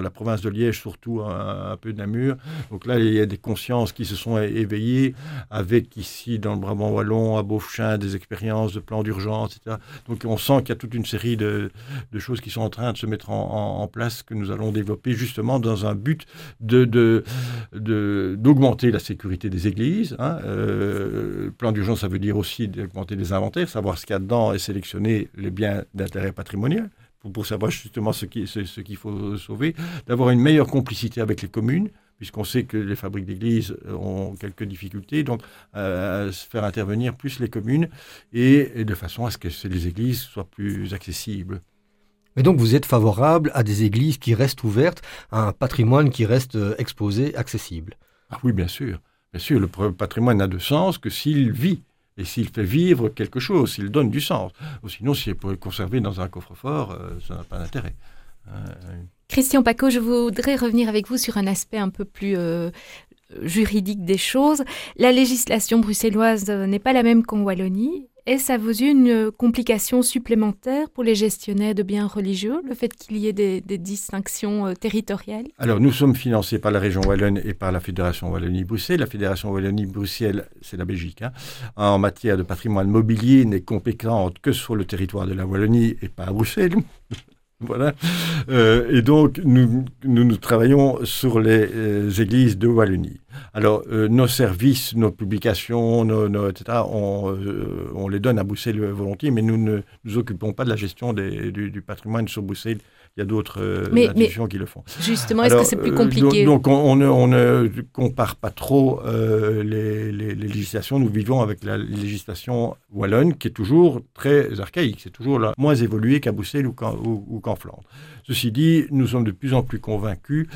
la province de Liège surtout, un, peu de Namur. Donc là, il y a des consciences qui se sont éveillées, avec ici, dans le Brabant Wallon, à Beaufchin, des expériences de plans d'urgence, etc. Donc on sent qu'il y a toute une série de, choses qui sont en train de se mettre en, en place que nous allons développer justement dans un but de, d'augmenter la sécurité des églises. Hein. Euh, plan d'urgence, ça veut dire aussi d'augmenter les inventaires, savoir ce qu'il y a dedans et sélectionner les biens d'intérêt patrimonial pour, savoir justement ce, qui, ce, qu'il faut sauver, d'avoir une meilleure complicité avec les communes, puisqu'on sait que les fabriques d'églises ont quelques difficultés, donc euh, à se faire intervenir plus les communes et, de façon à ce que les églises soient plus accessibles. Et donc vous êtes favorable à des églises qui restent ouvertes, à un patrimoine qui reste euh, exposé, accessible? Ah oui, bien sûr. Bien sûr, le patrimoine n'a de sens que s'il vit et s'il fait vivre quelque chose, s'il donne du sens. Ou sinon, s'il est conservé dans un coffre-fort, euh, ça n'a pas d'intérêt. Euh, Christian Paco, je voudrais revenir avec vous sur un aspect un peu plus juridique des choses. La législation bruxelloise n'est pas la même qu'en Wallonie. Est-ce à vos yeux une complication supplémentaire pour les gestionnaires de biens religieux, le fait qu'il y ait des, distinctions euh, territoriales? Alors, nous sommes financés par la région Wallonne et par la Fédération Wallonie-Bruxelles. La Fédération Wallonie-Bruxelles, c'est la Belgique. Hein. En matière de patrimoine mobilier, n'est compétente que sur le territoire de la Wallonie et pas à Bruxelles. Voilà. Euh, et donc, nous, nous, travaillons sur les euh, églises de Wallonie. Alors, euh, nos services, nos publications, etc., on, les donne à Bruxelles volontiers, mais nous ne nous occupons pas de la gestion du, patrimoine sur Bruxelles. Il y a d'autres institutions qui le font. Justement, est-ce que c'est plus compliqué Donc, on, ne compare pas trop les, les, législations. Nous vivons avec la législation wallonne, qui est toujours très archaïque. C'est toujours là, moins évolué qu'à Bruxelles ou qu'en Flandre. Ceci dit, nous sommes de plus en plus convaincus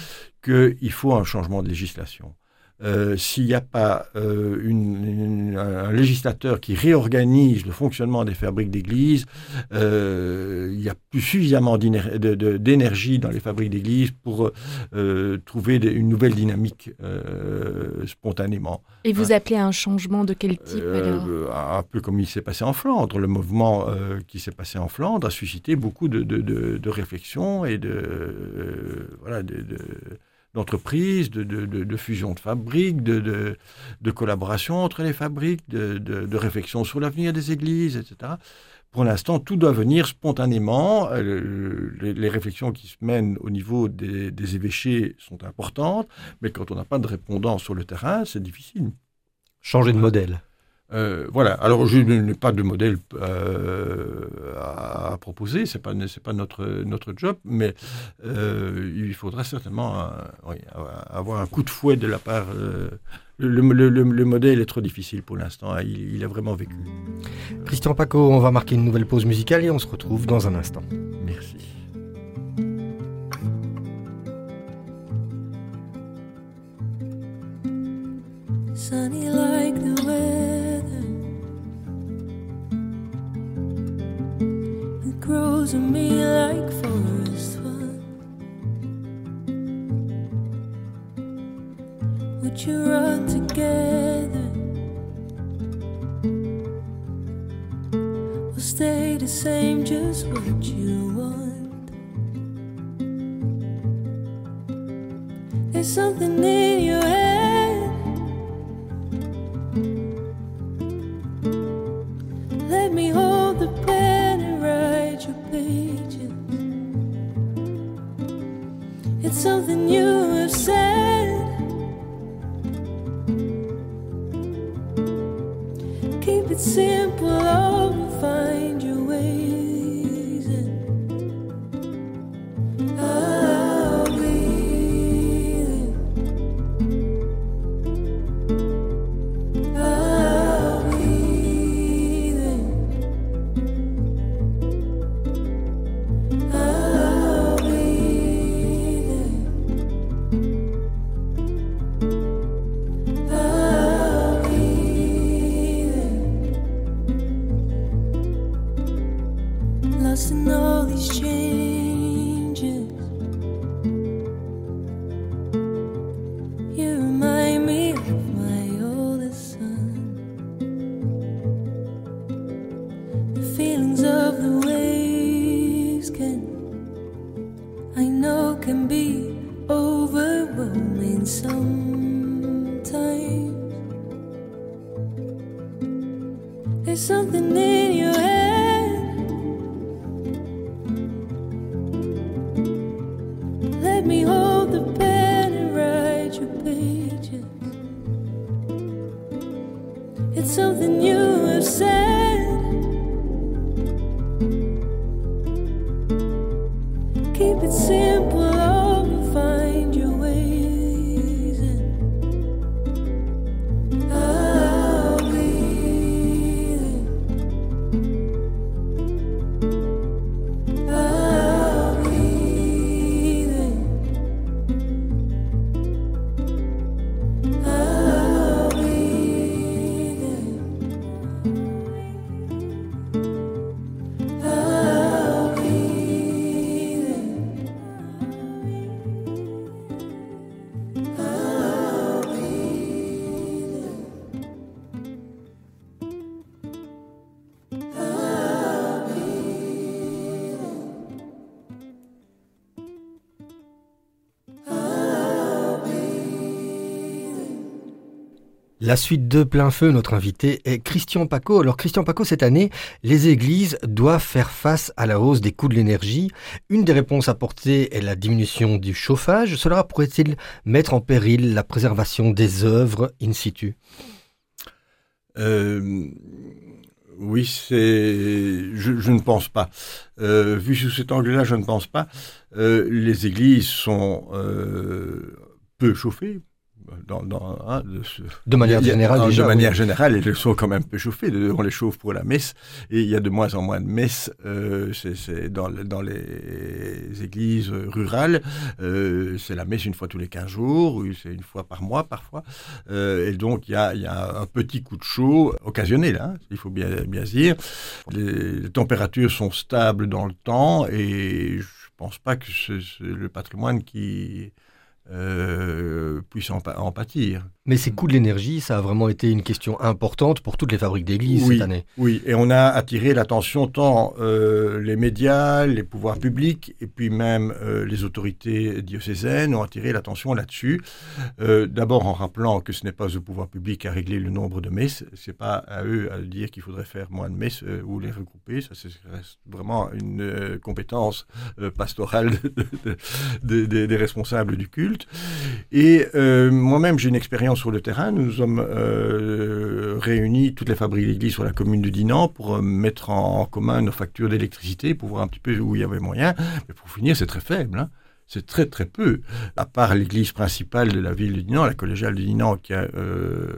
qu'il faut un changement de législation. Euh, s'il n'y a pas euh, un législateur qui réorganise le fonctionnement des fabriques d'église, euh, il n'y a plus suffisamment d'énergie dans les fabriques d'église pour trouver une nouvelle dynamique spontanément. Et vous appelez un changement de quel type alors? Un peu comme il s'est passé en Flandre. Le mouvement qui s'est passé en Flandre a suscité beaucoup de, de réflexions et de, voilà, de d'entreprises, de, de, de, fusion de fabriques, de, collaboration entre les fabriques, de, réflexion sur l'avenir des églises, etc. Pour l'instant, tout doit venir spontanément. Euh, les, réflexions qui se mènent au niveau des, des évêchés sont importantes, mais quand on n'a pas de répondant sur le terrain, c'est difficile. Changer de modèle. Euh, voilà. Alors, je n'ai pas de modèle euh, à, proposer, c'est pas c'est pas notre notre job, mais euh, il faudra certainement avoir un coup de fouet de la part. Le, le, modèle est trop difficile pour l'instant. Il, il, a vraiment vécu. Christian Paco, on va marquer une nouvelle pause musicale et on se retrouve dans un instant. Merci. Sunny like the on me like forest fun. Would you run together? Or stay the same, just what you want? There's something in your something new. It's simple, all the fun. La suite de plein feu, notre invité est Christian Paco. Alors Christian Paco, cette année, les églises doivent faire face à la hausse des coûts de l'énergie. Une des réponses apportées est la diminution du chauffage. Cela pourrait-il mettre en péril la préservation des œuvres in situ? Euh, Oui, c'est. Je, ne pense pas. Euh, vu sous cet angle-là, je ne pense pas. Euh, les églises sont peu chauffées, Hein, de, manière générale, de manière générale, elles sont quand même peu chauffées. On les chauffe pour la messe, et il y a de moins en moins de messes. Euh, c'est dans, dans, les églises rurales, euh, c'est la messe une fois tous les 15 jours, ou c'est une fois par mois parfois. Euh, et donc il y, a, y, a, un petit coup de chaud occasionnel, hein, il faut bien, bien dire. Les températures sont stables dans le temps, et je pense pas que c'est le patrimoine qui euh, puissent en, pâtir. Mais ces coûts de l'énergie, ça a vraiment été une question importante pour toutes les fabriques d'église cette année. Oui, et on a attiré l'attention tant euh, les médias, les pouvoirs publics, et puis même euh, les autorités diocésaines ont attiré l'attention là-dessus. D'abord en rappelant que ce n'est pas au pouvoir public à régler le nombre de messes, c'est pas à eux à dire qu'il faudrait faire moins de messes ou les regrouper, ça c'est vraiment une compétence pastorale [LAUGHS] des responsables du culte. Et euh, moi-même, j'ai une expérience sur le terrain. Nous sommes euh, réunis, toutes les fabriques d'église sur la commune de Dinan, pour euh, mettre en, commun nos factures d'électricité, pour voir un petit peu où il y avait moyen. Mais pour finir, c'est très faible. Hein. C'est très très peu, à part l'église principale de la ville de Dinan, la collégiale de Dinan, qui a, euh,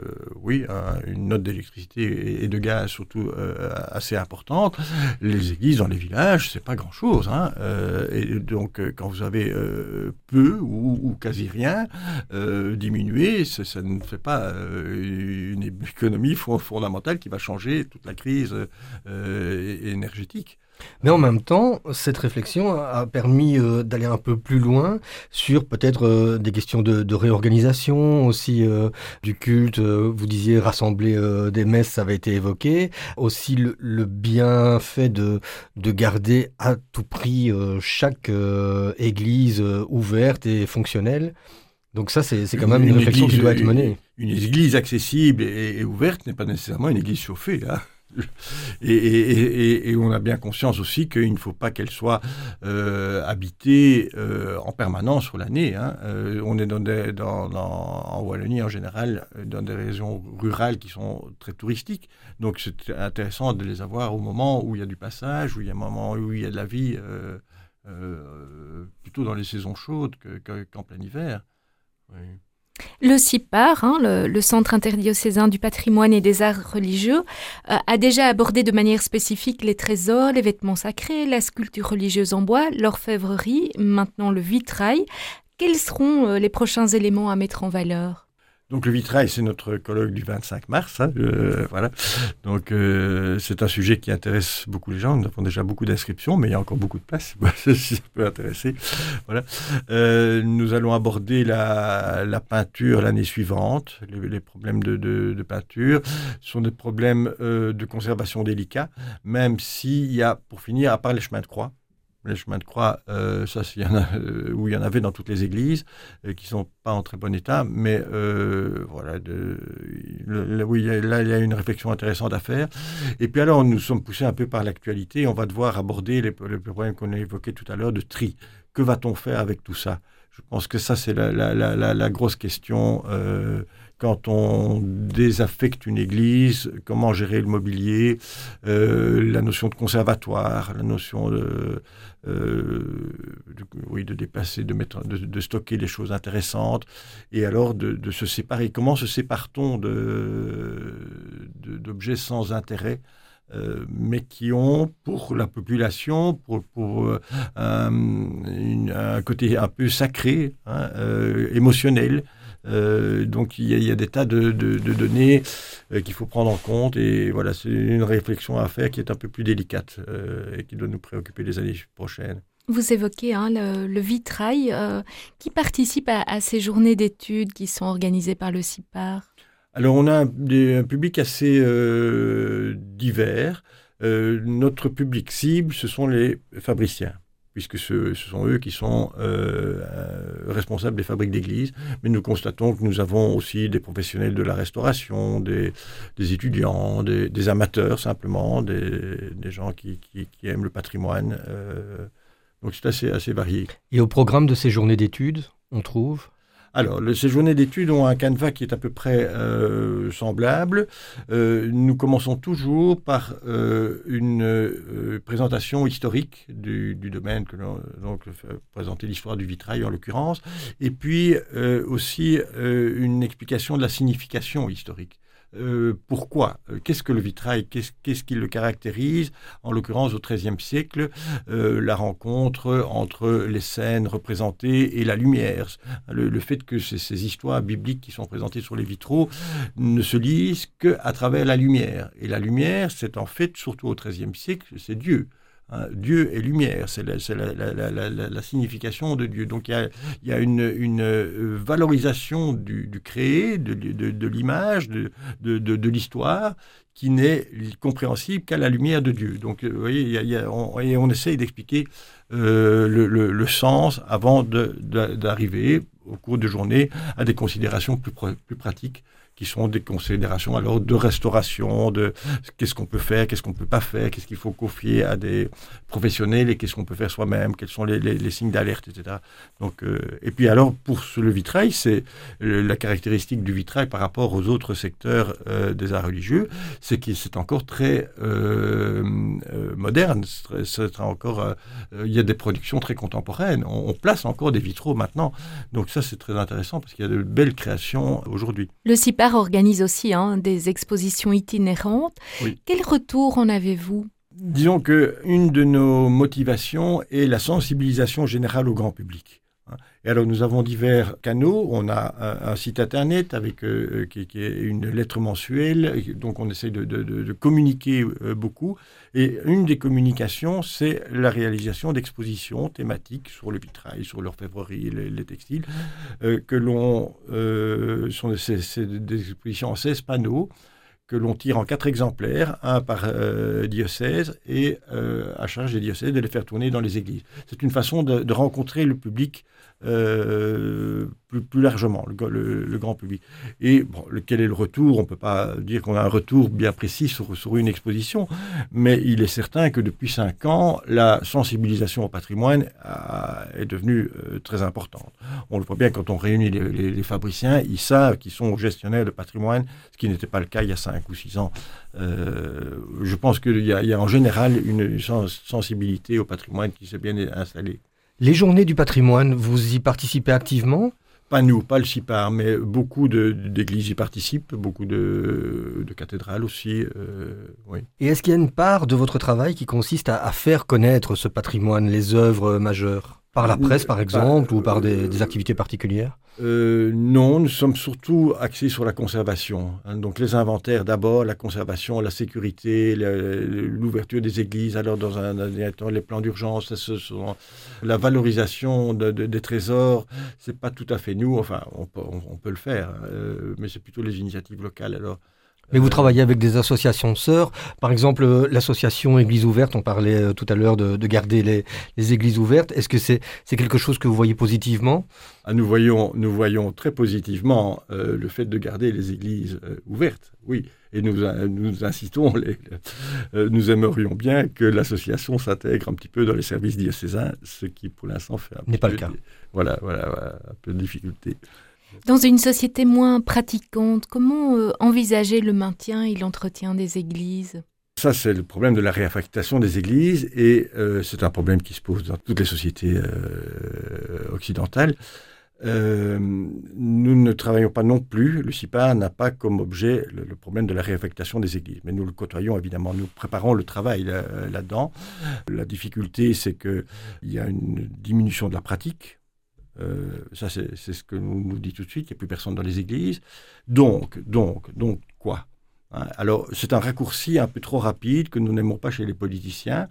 une note d'électricité et de gaz surtout euh, assez importante. Les églises dans les villages, c'est pas grand-chose. Hein. Euh, et donc, quand vous avez peu ou, quasi rien, diminuer, ça, ne fait pas une économie fondamentale qui va changer toute la crise énergétique. Mais en même temps, cette réflexion a permis euh, d'aller un peu plus loin sur peut-être euh, des questions de, réorganisation aussi euh, du culte. vous disiez rassembler des messes, ça avait été évoqué. Aussi le, bienfait de, de garder à tout prix chaque église ouverte et fonctionnelle. Donc ça, c'est quand même une, réflexion qui doit être menée. Une, église accessible et, ouverte n'est pas nécessairement une église chauffée. Hein. Et, on a bien conscience aussi qu'il ne faut pas qu'elle soit euh, habitée euh, en permanence sur l'année. Hein. Euh, on est dans en Wallonie en général dans des régions rurales qui sont très touristiques. Donc c'est intéressant de les avoir au moment où il y a du passage, où il y a un moment où il y a de la vie, plutôt dans les saisons chaudes qu'en plein hiver. Oui. Le CIPAR, hein, le, Centre interdiocésain du patrimoine et des arts religieux, euh, a déjà abordé de manière spécifique les trésors, les vêtements sacrés, la sculpture religieuse en bois, l'orfèvrerie, maintenant le vitrail. Quels seront euh, les prochains éléments à mettre en valeur? Donc le vitrail, c'est notre colloque du 25 mars. Hein, euh, voilà. Donc euh, c'est un sujet qui intéresse beaucoup les gens. Nous avons déjà beaucoup d'inscriptions, mais il y a encore beaucoup de place [LAUGHS] si ça peut intéresser. Voilà. Euh, nous allons aborder la, peinture l'année suivante. Les, problèmes de, de, peinture sont des problèmes de conservation délicats, même s'il y a, pour finir, à part les chemins de croix, les chemins de croix, euh, ça, il en euh, où il y en avait dans toutes les églises, euh, qui sont pas en très bon état, mais voilà, de, oui, là, il y a une réflexion intéressante à faire. Et puis alors, nous sommes poussés un peu par l'actualité, on va devoir aborder les, problèmes qu'on a évoqués tout à l'heure de tri. Que va-t-on faire avec tout ça? Je pense que ça, c'est la, grosse question quand on désaffecte une église, comment gérer le mobilier, la notion de conservatoire, la notion de, euh, de, oui, de déplacer, de, mettre, de, stocker des choses intéressantes, et alors de, se séparer. Comment se sépare-t-on d'objets sans intérêt euh, mais qui ont pour la population, pour, pour euh, un, côté un peu sacré, hein, émotionnel, euh, donc il y, a, des tas de, données euh, qu'il faut prendre en compte et voilà, c'est une réflexion à faire qui est un peu plus délicate euh, et qui doit nous préoccuper les années prochaines. Vous évoquez hein, le, vitrail. qui participe à, ces journées d'études qui sont organisées par le CIPAR? Alors on a un, public assez divers. notre public cible, ce sont les fabriciens. Puisque ce, sont eux qui sont euh, responsables des fabriques d'églises. Mais nous constatons que nous avons aussi des professionnels de la restauration, des, étudiants, des, amateurs simplement, des, gens qui, aiment le patrimoine. donc c'est assez varié. Et au programme de ces journées d'études, on trouve alors, ces journées d'études ont un canevas qui est à peu près euh, semblable. Euh, nous commençons toujours par euh, une présentation historique du, domaine, que donc présenter l'histoire du vitrail en l'occurrence, et puis aussi une explication de la signification historique. Euh, pourquoi? Euh, Qu'est-ce que le vitrail? Qu'est-ce qui le caractérise? En l'occurrence, au XIIIe siècle, euh, la rencontre entre les scènes représentées et la lumière. Le, fait que ces, histoires bibliques qui sont présentées sur les vitraux ne se lisent qu'à travers la lumière. Et la lumière, c'est en fait, surtout au XIIIe siècle, c'est Dieu. Hein, Dieu est lumière, c'est la, signification de Dieu. Donc il y a, une, euh, valorisation du, créé, de, l'image, de, l'histoire, qui n'est compréhensible qu'à la lumière de Dieu. Donc vous voyez, on, essaye d'expliquer euh, le, sens avant d'arriver au cours de journée à des considérations plus pratiques qui sont des considérations alors de restauration, de qu'est-ce qu'on peut faire, qu'est-ce qu'on peut pas faire, qu'est-ce qu'il faut confier à des professionnels et qu'est-ce qu'on peut faire soi-même, quels sont les, signes d'alerte, etc. Donc, euh, et puis alors pour le vitrail, c'est la caractéristique du vitrail par rapport aux autres secteurs euh, des arts religieux, c'est que c'est encore très euh, moderne, c'est encore, il y a des productions très contemporaines, on, place encore des vitraux maintenant, donc ça c'est très intéressant parce qu'il y a de belles créations aujourd'hui. Organise aussi hein, des expositions itinérantes. Quel retour en avez-vous? Disons que une de nos motivations est la sensibilisation générale au grand public. Et alors nous avons divers canaux. On a un, site internet avec euh, qui, est une lettre mensuelle, donc on essaie de, communiquer euh, beaucoup. Et une des communications, c'est la réalisation d'expositions thématiques sur le vitrail, sur l'orfèvrerie, les, les textiles, euh, que l'on sont des, expositions en 16 panneaux que l'on tire en quatre exemplaires, un par diocèse, et à charge des diocèses de les faire tourner dans les églises. C'est une façon de, rencontrer le public euh, plus, largement, le, grand public. Et quel est le retour? On ne peut pas dire qu'on a un retour bien précis sur, une exposition, mais il est certain que depuis cinq ans, la sensibilisation au patrimoine est devenue euh, très importante. On le voit bien quand on réunit les, fabriciens, ils savent qu'ils sont gestionnaires de patrimoine, ce qui n'était pas le cas il y a cinq ou six ans. Euh, je pense qu'il y, a en général une sensibilité au patrimoine qui s'est bien installée. Les journées du patrimoine, vous y participez activement? Pas nous, pas le CIPAR, mais beaucoup d'églises y participent, beaucoup de, cathédrales aussi. Euh, oui. Et est-ce qu'il y a une part de votre travail qui consiste à faire connaître ce patrimoine, les œuvres majeures? Par la presse, par exemple, ou par des, activités particulières euh, Non, nous sommes surtout axés sur la conservation. Hein. donc les inventaires d'abord, la conservation, la sécurité, l'ouverture des églises, alors dans un, temps les plans d'urgence, la valorisation des trésors. C'est pas tout à fait nous, enfin on peut, le faire, euh, mais c'est plutôt les initiatives locales. Alors mais vous travaillez avec des associations sœurs, par exemple euh, l'association Église ouverte, on parlait euh, tout à l'heure de, garder les, églises ouvertes. Est-ce que c'est quelque chose que vous voyez positivement? Ah, nous, voyons, nous voyons très positivement euh, le fait de garder les églises ouvertes, oui. Et nous, nous incitons, [LAUGHS] les, nous aimerions bien que l'association s'intègre un petit peu dans les services diocésains, ce qui pour l'instant fait un pas le cas. voilà, voilà, un peu de difficulté. Dans une société moins pratiquante, comment euh, envisager le maintien et l'entretien des églises? Ça, c'est le problème de la réaffectation des églises et euh, c'est un problème qui se pose dans toutes les sociétés euh, occidentales. nous ne travaillons pas non plus, le CIPA n'a pas comme objet le, problème de la réaffectation des églises, mais nous le côtoyons évidemment, nous préparons le travail là-dedans. la difficulté, c'est qu'il y a une diminution de la pratique, euh, ça, c'est ce que nous dit tout de suite. Il n'y a plus personne dans les églises. Donc, donc, donc, quoi hein? Alors, c'est un raccourci un peu trop rapide que nous n'aimons pas chez les politiciens,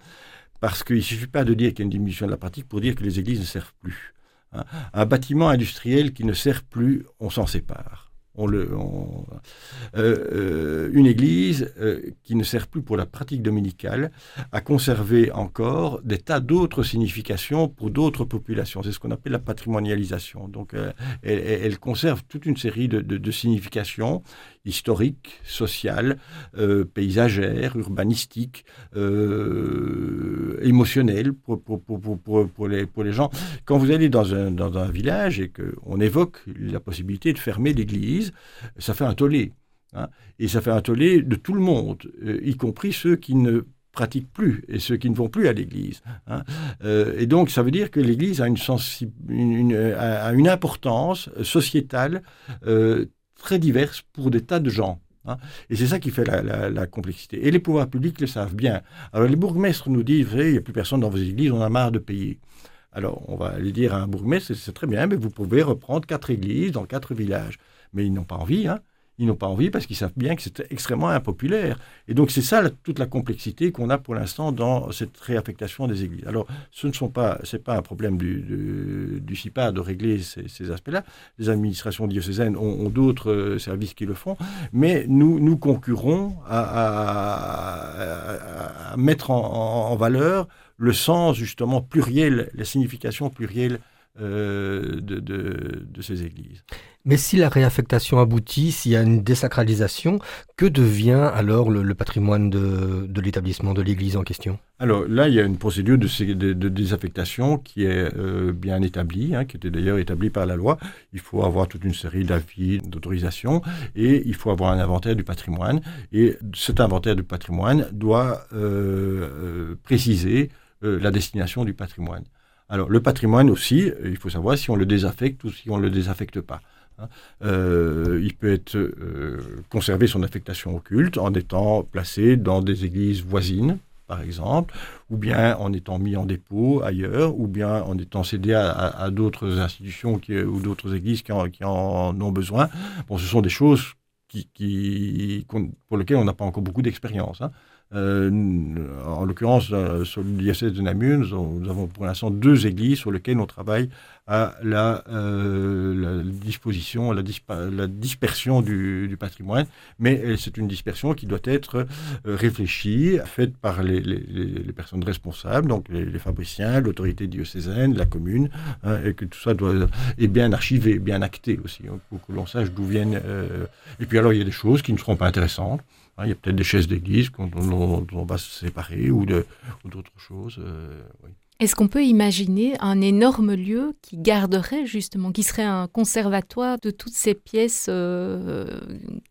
parce qu'il ne suffit pas de dire qu'il y a une diminution de la pratique pour dire que les églises ne servent plus. Hein un bâtiment industriel qui ne sert plus, on s'en sépare. On le, euh, une église qui ne sert plus pour la pratique dominicale a conservé encore des tas d'autres significations pour d'autres populations. C'est ce qu'on appelle la patrimonialisation. Donc, elle, conserve toute une série de significations historiques, sociales, paysagères, urbanistiques, émotionnelles pour, pour, pour, les, gens. Quand vous allez dans un, village et qu'on évoque la possibilité de fermer l'église, ça fait un tollé. Hein. et ça fait un tollé de tout le monde, euh, y compris ceux qui ne pratiquent plus et ceux qui ne vont plus à l'église. Hein. Euh, et donc, ça veut dire que l'église a une, importance sociétale euh, très diverse pour des tas de gens. Hein. Et c'est ça qui fait la, complexité. Et les pouvoirs publics le savent bien. Alors les bourgmestres nous disent, il n'y a plus personne dans vos églises, on a marre de payer. Alors on va aller dire à un bourgmestre, c'est très bien, mais vous pouvez reprendre quatre églises dans quatre villages. Mais ils n'ont pas envie. Hein. Ils n'ont pas envie parce qu'ils savent bien que c'est extrêmement impopulaire. Et donc c'est ça toute la complexité qu'on a pour l'instant dans cette réaffectation des églises. Alors ce ne sont pas, c'est pas un problème du, CIPA de régler ces, aspects-là. Les administrations diocésaines ont, d'autres euh, services qui le font, mais nous nous concurrons à, mettre en, valeur le sens justement pluriel, la signification plurielle euh, de, de, ces églises. Mais si la réaffectation aboutit, s'il y a une désacralisation, que devient alors le, patrimoine de, de l'établissement, de l'église en question? Alors là, il y a une procédure de, de désaffectation qui est euh, bien établie, hein, qui était d'ailleurs établie par la loi. Il faut avoir toute une série d'avis, d'autorisations, et il faut avoir un inventaire du patrimoine. Et cet inventaire du patrimoine doit euh, euh, préciser la destination du patrimoine. Alors le patrimoine aussi, il faut savoir si on le désaffecte ou si on ne le désaffecte pas. Hein. Euh, il peut être euh, conserver son affectation occulte en étant placé dans des églises voisines, par exemple, ou bien en étant mis en dépôt ailleurs, ou bien en étant cédé à, d'autres institutions ou d'autres églises qui en, ont besoin. Bon, ce sont des choses pour lesquelles on n'a pas encore beaucoup d'expérience. Hein. Euh, en l'occurrence, euh, sur le diocèse de Namur, nous, avons pour l'instant deux églises sur lesquelles on travaille à la, euh, disposition, la, la dispersion du, patrimoine. Mais c'est une dispersion qui doit être réfléchie, faite par les, personnes responsables, donc les, fabriciens, l'autorité diocésaine, la commune, hein, et que tout ça doit est bien archivé, bien acté aussi, hein, pour que l'on sache d'où viennent. et puis alors, il y a des choses qui ne seront pas intéressantes. Hein, il y a peut-être des chaises d'église dont, on va se séparer ou d'autres choses. Euh, est-ce qu'on peut imaginer un énorme lieu qui garderait justement, qui serait un conservatoire de toutes ces pièces euh,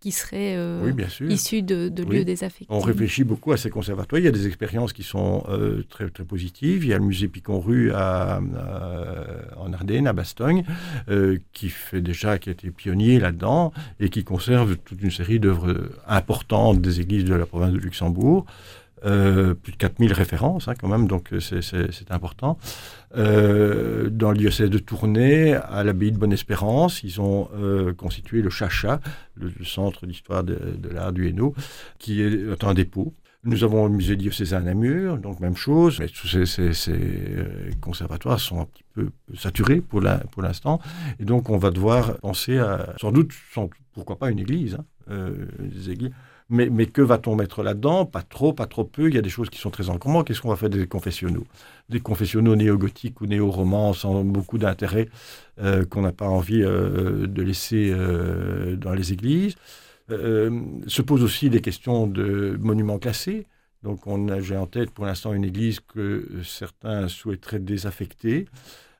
qui seraient euh, issues de, lieux désaffectés? On réfléchit beaucoup à ces conservatoires. Il y a des expériences qui sont euh, très, très positives. Il y a le musée Picon-Rue en Ardennes, à Bastogne, qui fait déjà, qui a été pionnier là-dedans et qui conserve toute une série d'œuvres importantes des églises de la province de Luxembourg. Euh, plus de 4000 références hein, quand même, donc euh, c'est important. Euh, dans le diocèse de Tournai, à l'abbaye de Bonne-Espérance, ils ont constitué le Chacha, le, centre d'histoire de, l'art du Hainaut, qui est un dépôt. Nous avons le musée diocésain à Namur, donc même chose, mais tous ces, conservatoires sont un petit peu saturés pour l'instant, et donc on va devoir penser à, sans doute, pourquoi pas une église, hein, des églises mais, que va-t-on mettre là-dedans? Pas trop, pas trop peu. Il y a des choses qui sont très encombrants. Qu'est-ce qu'on va faire des confessionnaux? Des confessionnaux néo-gothiques ou néo-romans sans beaucoup d'intérêt euh, qu'on n'a pas envie euh, de laisser euh, dans les églises. se posent aussi des questions de monuments classés. Donc, j'ai en tête pour l'instant une église que certains souhaiteraient désaffecter.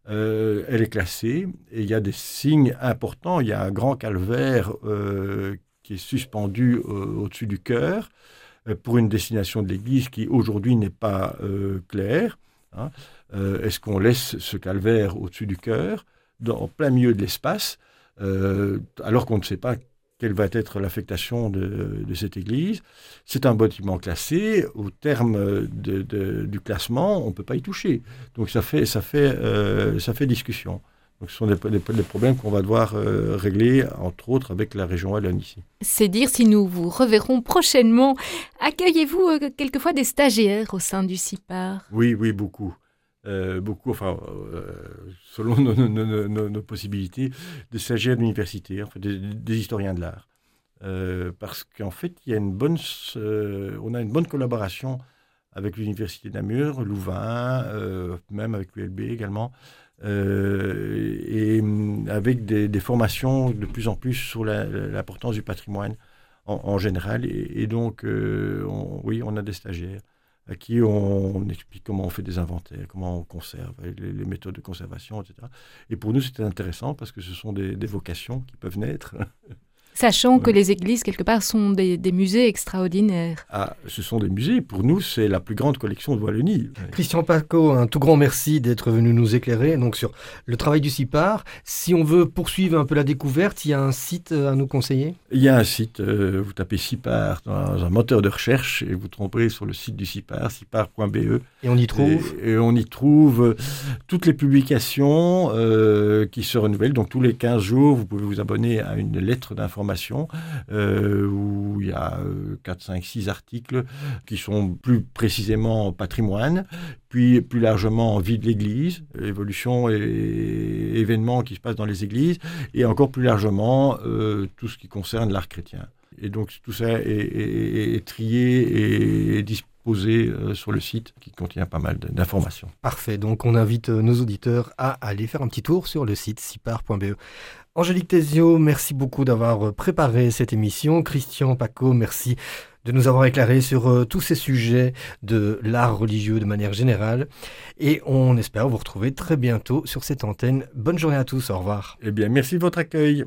elle est classée et il y a des signes importants. Il y a un grand calvaire qui est suspendu euh, au-dessus du cœur euh, pour une destination de l'Église qui aujourd'hui n'est pas euh, claire. Hein. Est-ce qu'on laisse ce calvaire au-dessus du cœur, dans plein milieu de l'espace, alors qu'on ne sait pas quelle va être l'affectation de, cette église? C'est un bâtiment classé. Au terme du classement, on ne peut pas y toucher. Donc ça fait, ça fait, ça fait discussion. Donc ce sont des, problèmes qu'on va devoir euh, régler, entre autres avec la région Wallonne ici. C'est dire si nous vous reverrons prochainement. Accueillez-vous euh, quelquefois des stagiaires au sein du CIPAR Oui, oui, beaucoup. beaucoup, enfin, selon nos, possibilités, de stagiaires d'université, en fait, des, historiens de l'art. parce qu'en fait, il y a une bonne, on a une bonne collaboration avec l'Université Namur, Louvain, même avec l'ULB également. Euh, et mm, avec des, formations de plus en plus sur l'importance du patrimoine en, général. Et, donc, euh, oui, on a des stagiaires à qui on, explique comment on fait des inventaires, comment on conserve, les, méthodes de conservation, etc. Et pour nous, c'était intéressant parce que ce sont des vocations qui peuvent naître. [LAUGHS] Sachant que les églises, quelque part, sont des, musées extraordinaires. Ah, ce sont des musées. Pour nous, c'est la plus grande collection de Wallonie. Christian Paco, un tout grand merci d'être venu nous éclairer donc, sur le travail du CIPAR. Si on veut poursuivre un peu la découverte, il y a un site à nous conseiller? Il y a un site. Euh, vous tapez CIPAR dans un moteur de recherche et vous tromperez sur le site du CIPAR, cipar.be. Et on y trouve? Et, on y trouve euh, toutes les publications euh, qui se renouvellent. Donc tous les 15 jours, vous pouvez vous abonner à une lettre d'information euh, où il y a 4, 5, 6 articles qui sont plus précisément patrimoine, puis plus largement vie de l'Église, évolution et événements qui se passent dans les églises, et encore plus largement euh, tout ce qui concerne l'art chrétien. Et donc tout ça est, trié et disposé euh, sur le site qui contient pas mal d'informations. Parfait, donc on invite nos auditeurs à aller faire un petit tour sur le site sipar.be. Angélique Tezio, merci beaucoup d'avoir euh, préparé cette émission. Christian Paco, merci de nous avoir éclairé sur euh, tous ces sujets de l'art religieux de manière générale. Et on espère vous retrouver très bientôt sur cette antenne. Bonne journée à tous, au revoir. Eh bien, merci de votre accueil.